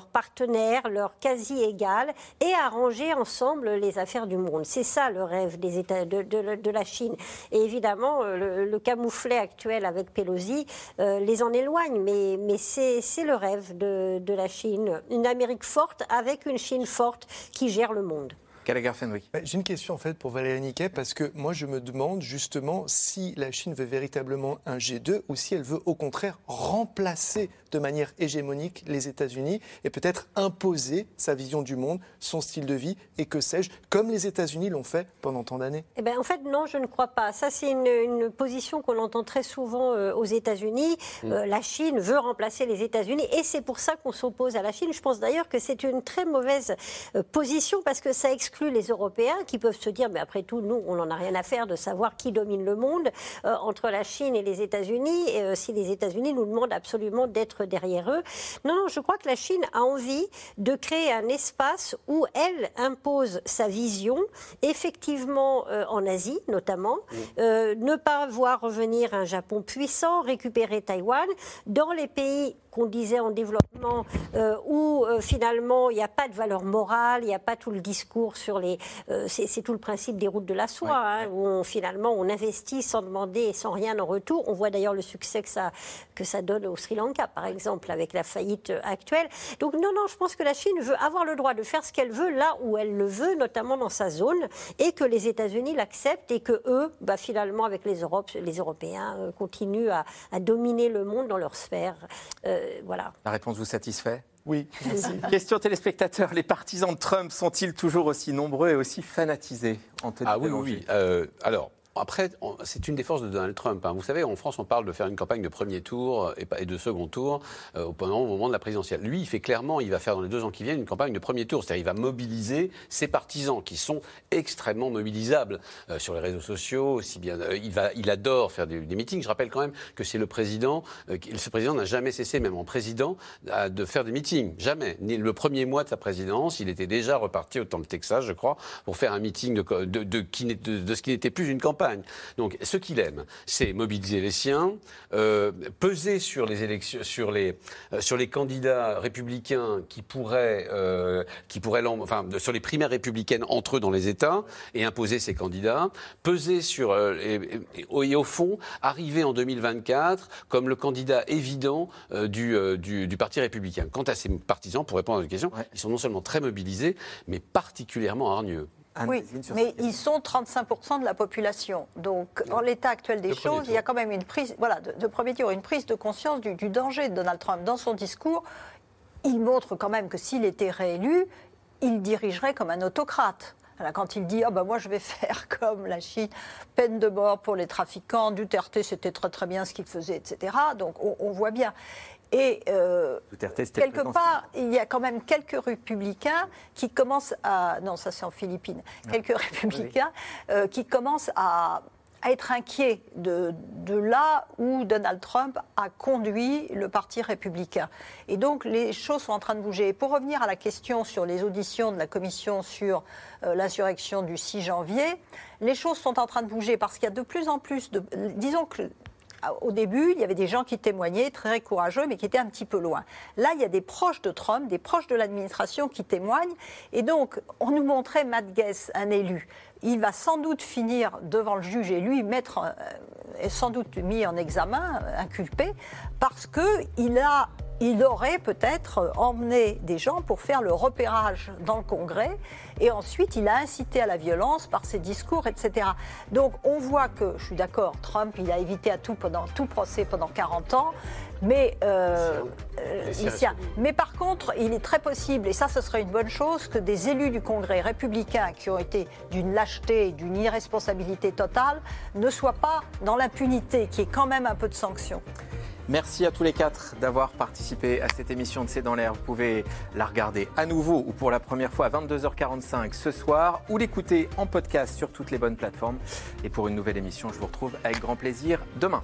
partenaire, leur quasi égal, et arranger ensemble les affaires du monde. C'est ça le rêve des États de, la Chine. Et évidemment, euh, le, camouflet actuel avec Pelosi euh, les en éloigne, mais, c'est le rêve de la Chine. Une Amérique forte avec une Chine forte qui gère le monde. Bah, j'ai une question en fait pour Valérie Niquet parce que moi je me demande justement si la Chine veut véritablement un G2 ou si elle veut au contraire remplacer de manière hégémonique les États-Unis et peut-être imposer sa vision du monde, son style de vie et que sais-je, comme les États-Unis l'ont fait pendant tant d'années eh ben, En fait, non, je ne crois pas. Ça, c'est une, position qu'on entend très souvent euh, aux États-Unis. Mm. Euh, la Chine veut remplacer les États-Unis et c'est pour ça qu'on s'oppose à la Chine. Je pense d'ailleurs que c'est une très mauvaise euh, position parce que ça exclut les Européens qui peuvent se dire, mais après tout, nous, on n'en a rien à faire de savoir qui domine le monde entre la Chine et les États-Unis. si les États-Unis nous demandent absolument d'être derrière eux. Non, non, je crois que la Chine a envie de créer un espace où elle impose sa vision, effectivement euh, en Asie notamment, euh, ne pas voir revenir un Japon puissant, récupérer Taïwan, dans les pays qu'on disait en développement, euh, où euh, finalement il n'y a pas de valeur morale, il n'y a pas tout le discours sur les. Euh, c'est tout le principe des routes de la soie, hein, où finalement on investit sans demander et sans rien en retour. On voit d'ailleurs le succès que ça, que ça donne au Sri Lanka, par exemple, avec la faillite actuelle. Donc non, non, je pense que la Chine veut avoir le droit de faire ce qu'elle veut là où elle le veut, notamment dans sa zone, et que les États-Unis l'acceptent et que eux, bah, finalement, avec les, Europes, les Européens, continuent à, à, dominer le monde dans leur sphère. Voilà. La réponse vous satisfait? Oui, merci. Question téléspectateurs, les partisans de Trump sont-ils toujours aussi nombreux et aussi fanatisés? Ah oui, oui, oui. Euh, alors, après, c'est une des forces de Donald Trump. Hein. Vous savez, en France, on parle de faire une campagne de premier tour et de second tour euh, au moment de la présidentielle. Lui, il fait clairement, il va faire dans les deux ans qui viennent une campagne de premier tour. C'est-à-dire, il va mobiliser ses partisans qui sont extrêmement mobilisables euh, sur les réseaux sociaux. Bien, euh, il, va, il adore faire des, meetings. Je rappelle quand même que c'est le président. ce président n'a jamais cessé, même en président, de faire des meetings. Jamais. Le premier mois de sa présidence, il était déjà reparti au Temple Texas, je crois, pour faire un meeting de, de ce qui n'était plus une campagne donc, ce qu'il aime, c'est mobiliser les siens, euh, peser sur les élections, sur les, euh, sur les candidats républicains qui pourraient, euh, qui pourraient, enfin, sur les primaires républicaines entre eux dans les États et imposer ces candidats, peser sur et, et, au fond arriver en 2024 comme le candidat évident du, du, Parti républicain. Quant à ses partisans, pour répondre à votre question, ils sont non seulement très mobilisés, mais particulièrement hargneux oui, mais ils sont 35% de la population. Donc, en l'état actuel des choses, il y a quand même une prise, voilà, de, premier tour, une prise de conscience du, danger de Donald Trump. Dans son discours, il montre quand même que s'il était réélu, il dirigerait comme un autocrate. quand il dit oh ben moi je vais faire comme la Chine, peine de mort pour les trafiquants, Duterte c'était très très bien ce qu'il faisait, etc. Donc on, on voit bien. Et euh, quelque part, il y a quand même quelques républicains qui commencent à. Non, ça c'est en Philippines. Ah. Quelques républicains euh, qui commencent à, être inquiets de, de, là où Donald Trump a conduit le Parti républicain. Et donc les choses sont en train de bouger. Et pour revenir à la question sur les auditions de la commission sur euh, l'insurrection du 6 janvier, les choses sont en train de bouger parce qu'il y a de plus en plus de. Disons que au début, il y avait des gens qui témoignaient, très courageux, mais qui étaient un petit peu loin. Là, il y a des proches de Trump, des proches de l'administration qui témoignent. Et donc, on nous montrait Matt Guess, un élu. Il va sans doute finir devant le juge et lui mettre, euh, sans doute mis en examen, inculpé, parce qu'il a il aurait peut-être emmené des gens pour faire le repérage dans le Congrès. Et ensuite il a incité à la violence par ses discours, etc. Donc on voit que, je suis d'accord, Trump, il a évité à tout, pendant, tout procès pendant 40 ans, mais, euh, euh mais par contre, il est très possible, et ça ce serait une bonne chose, que des élus du Congrès républicains qui ont été d'une lâcheté, d'une irresponsabilité totale, ne soient pas dans l'impunité, qui est quand même un peu de sanction. Merci à tous les quatre d'avoir participé à cette émission de C'est dans l'air. Vous pouvez la regarder à nouveau ou pour la première fois à 22h45 ce soir ou l'écouter en podcast sur toutes les bonnes plateformes. Et pour une nouvelle émission, je vous retrouve avec grand plaisir demain.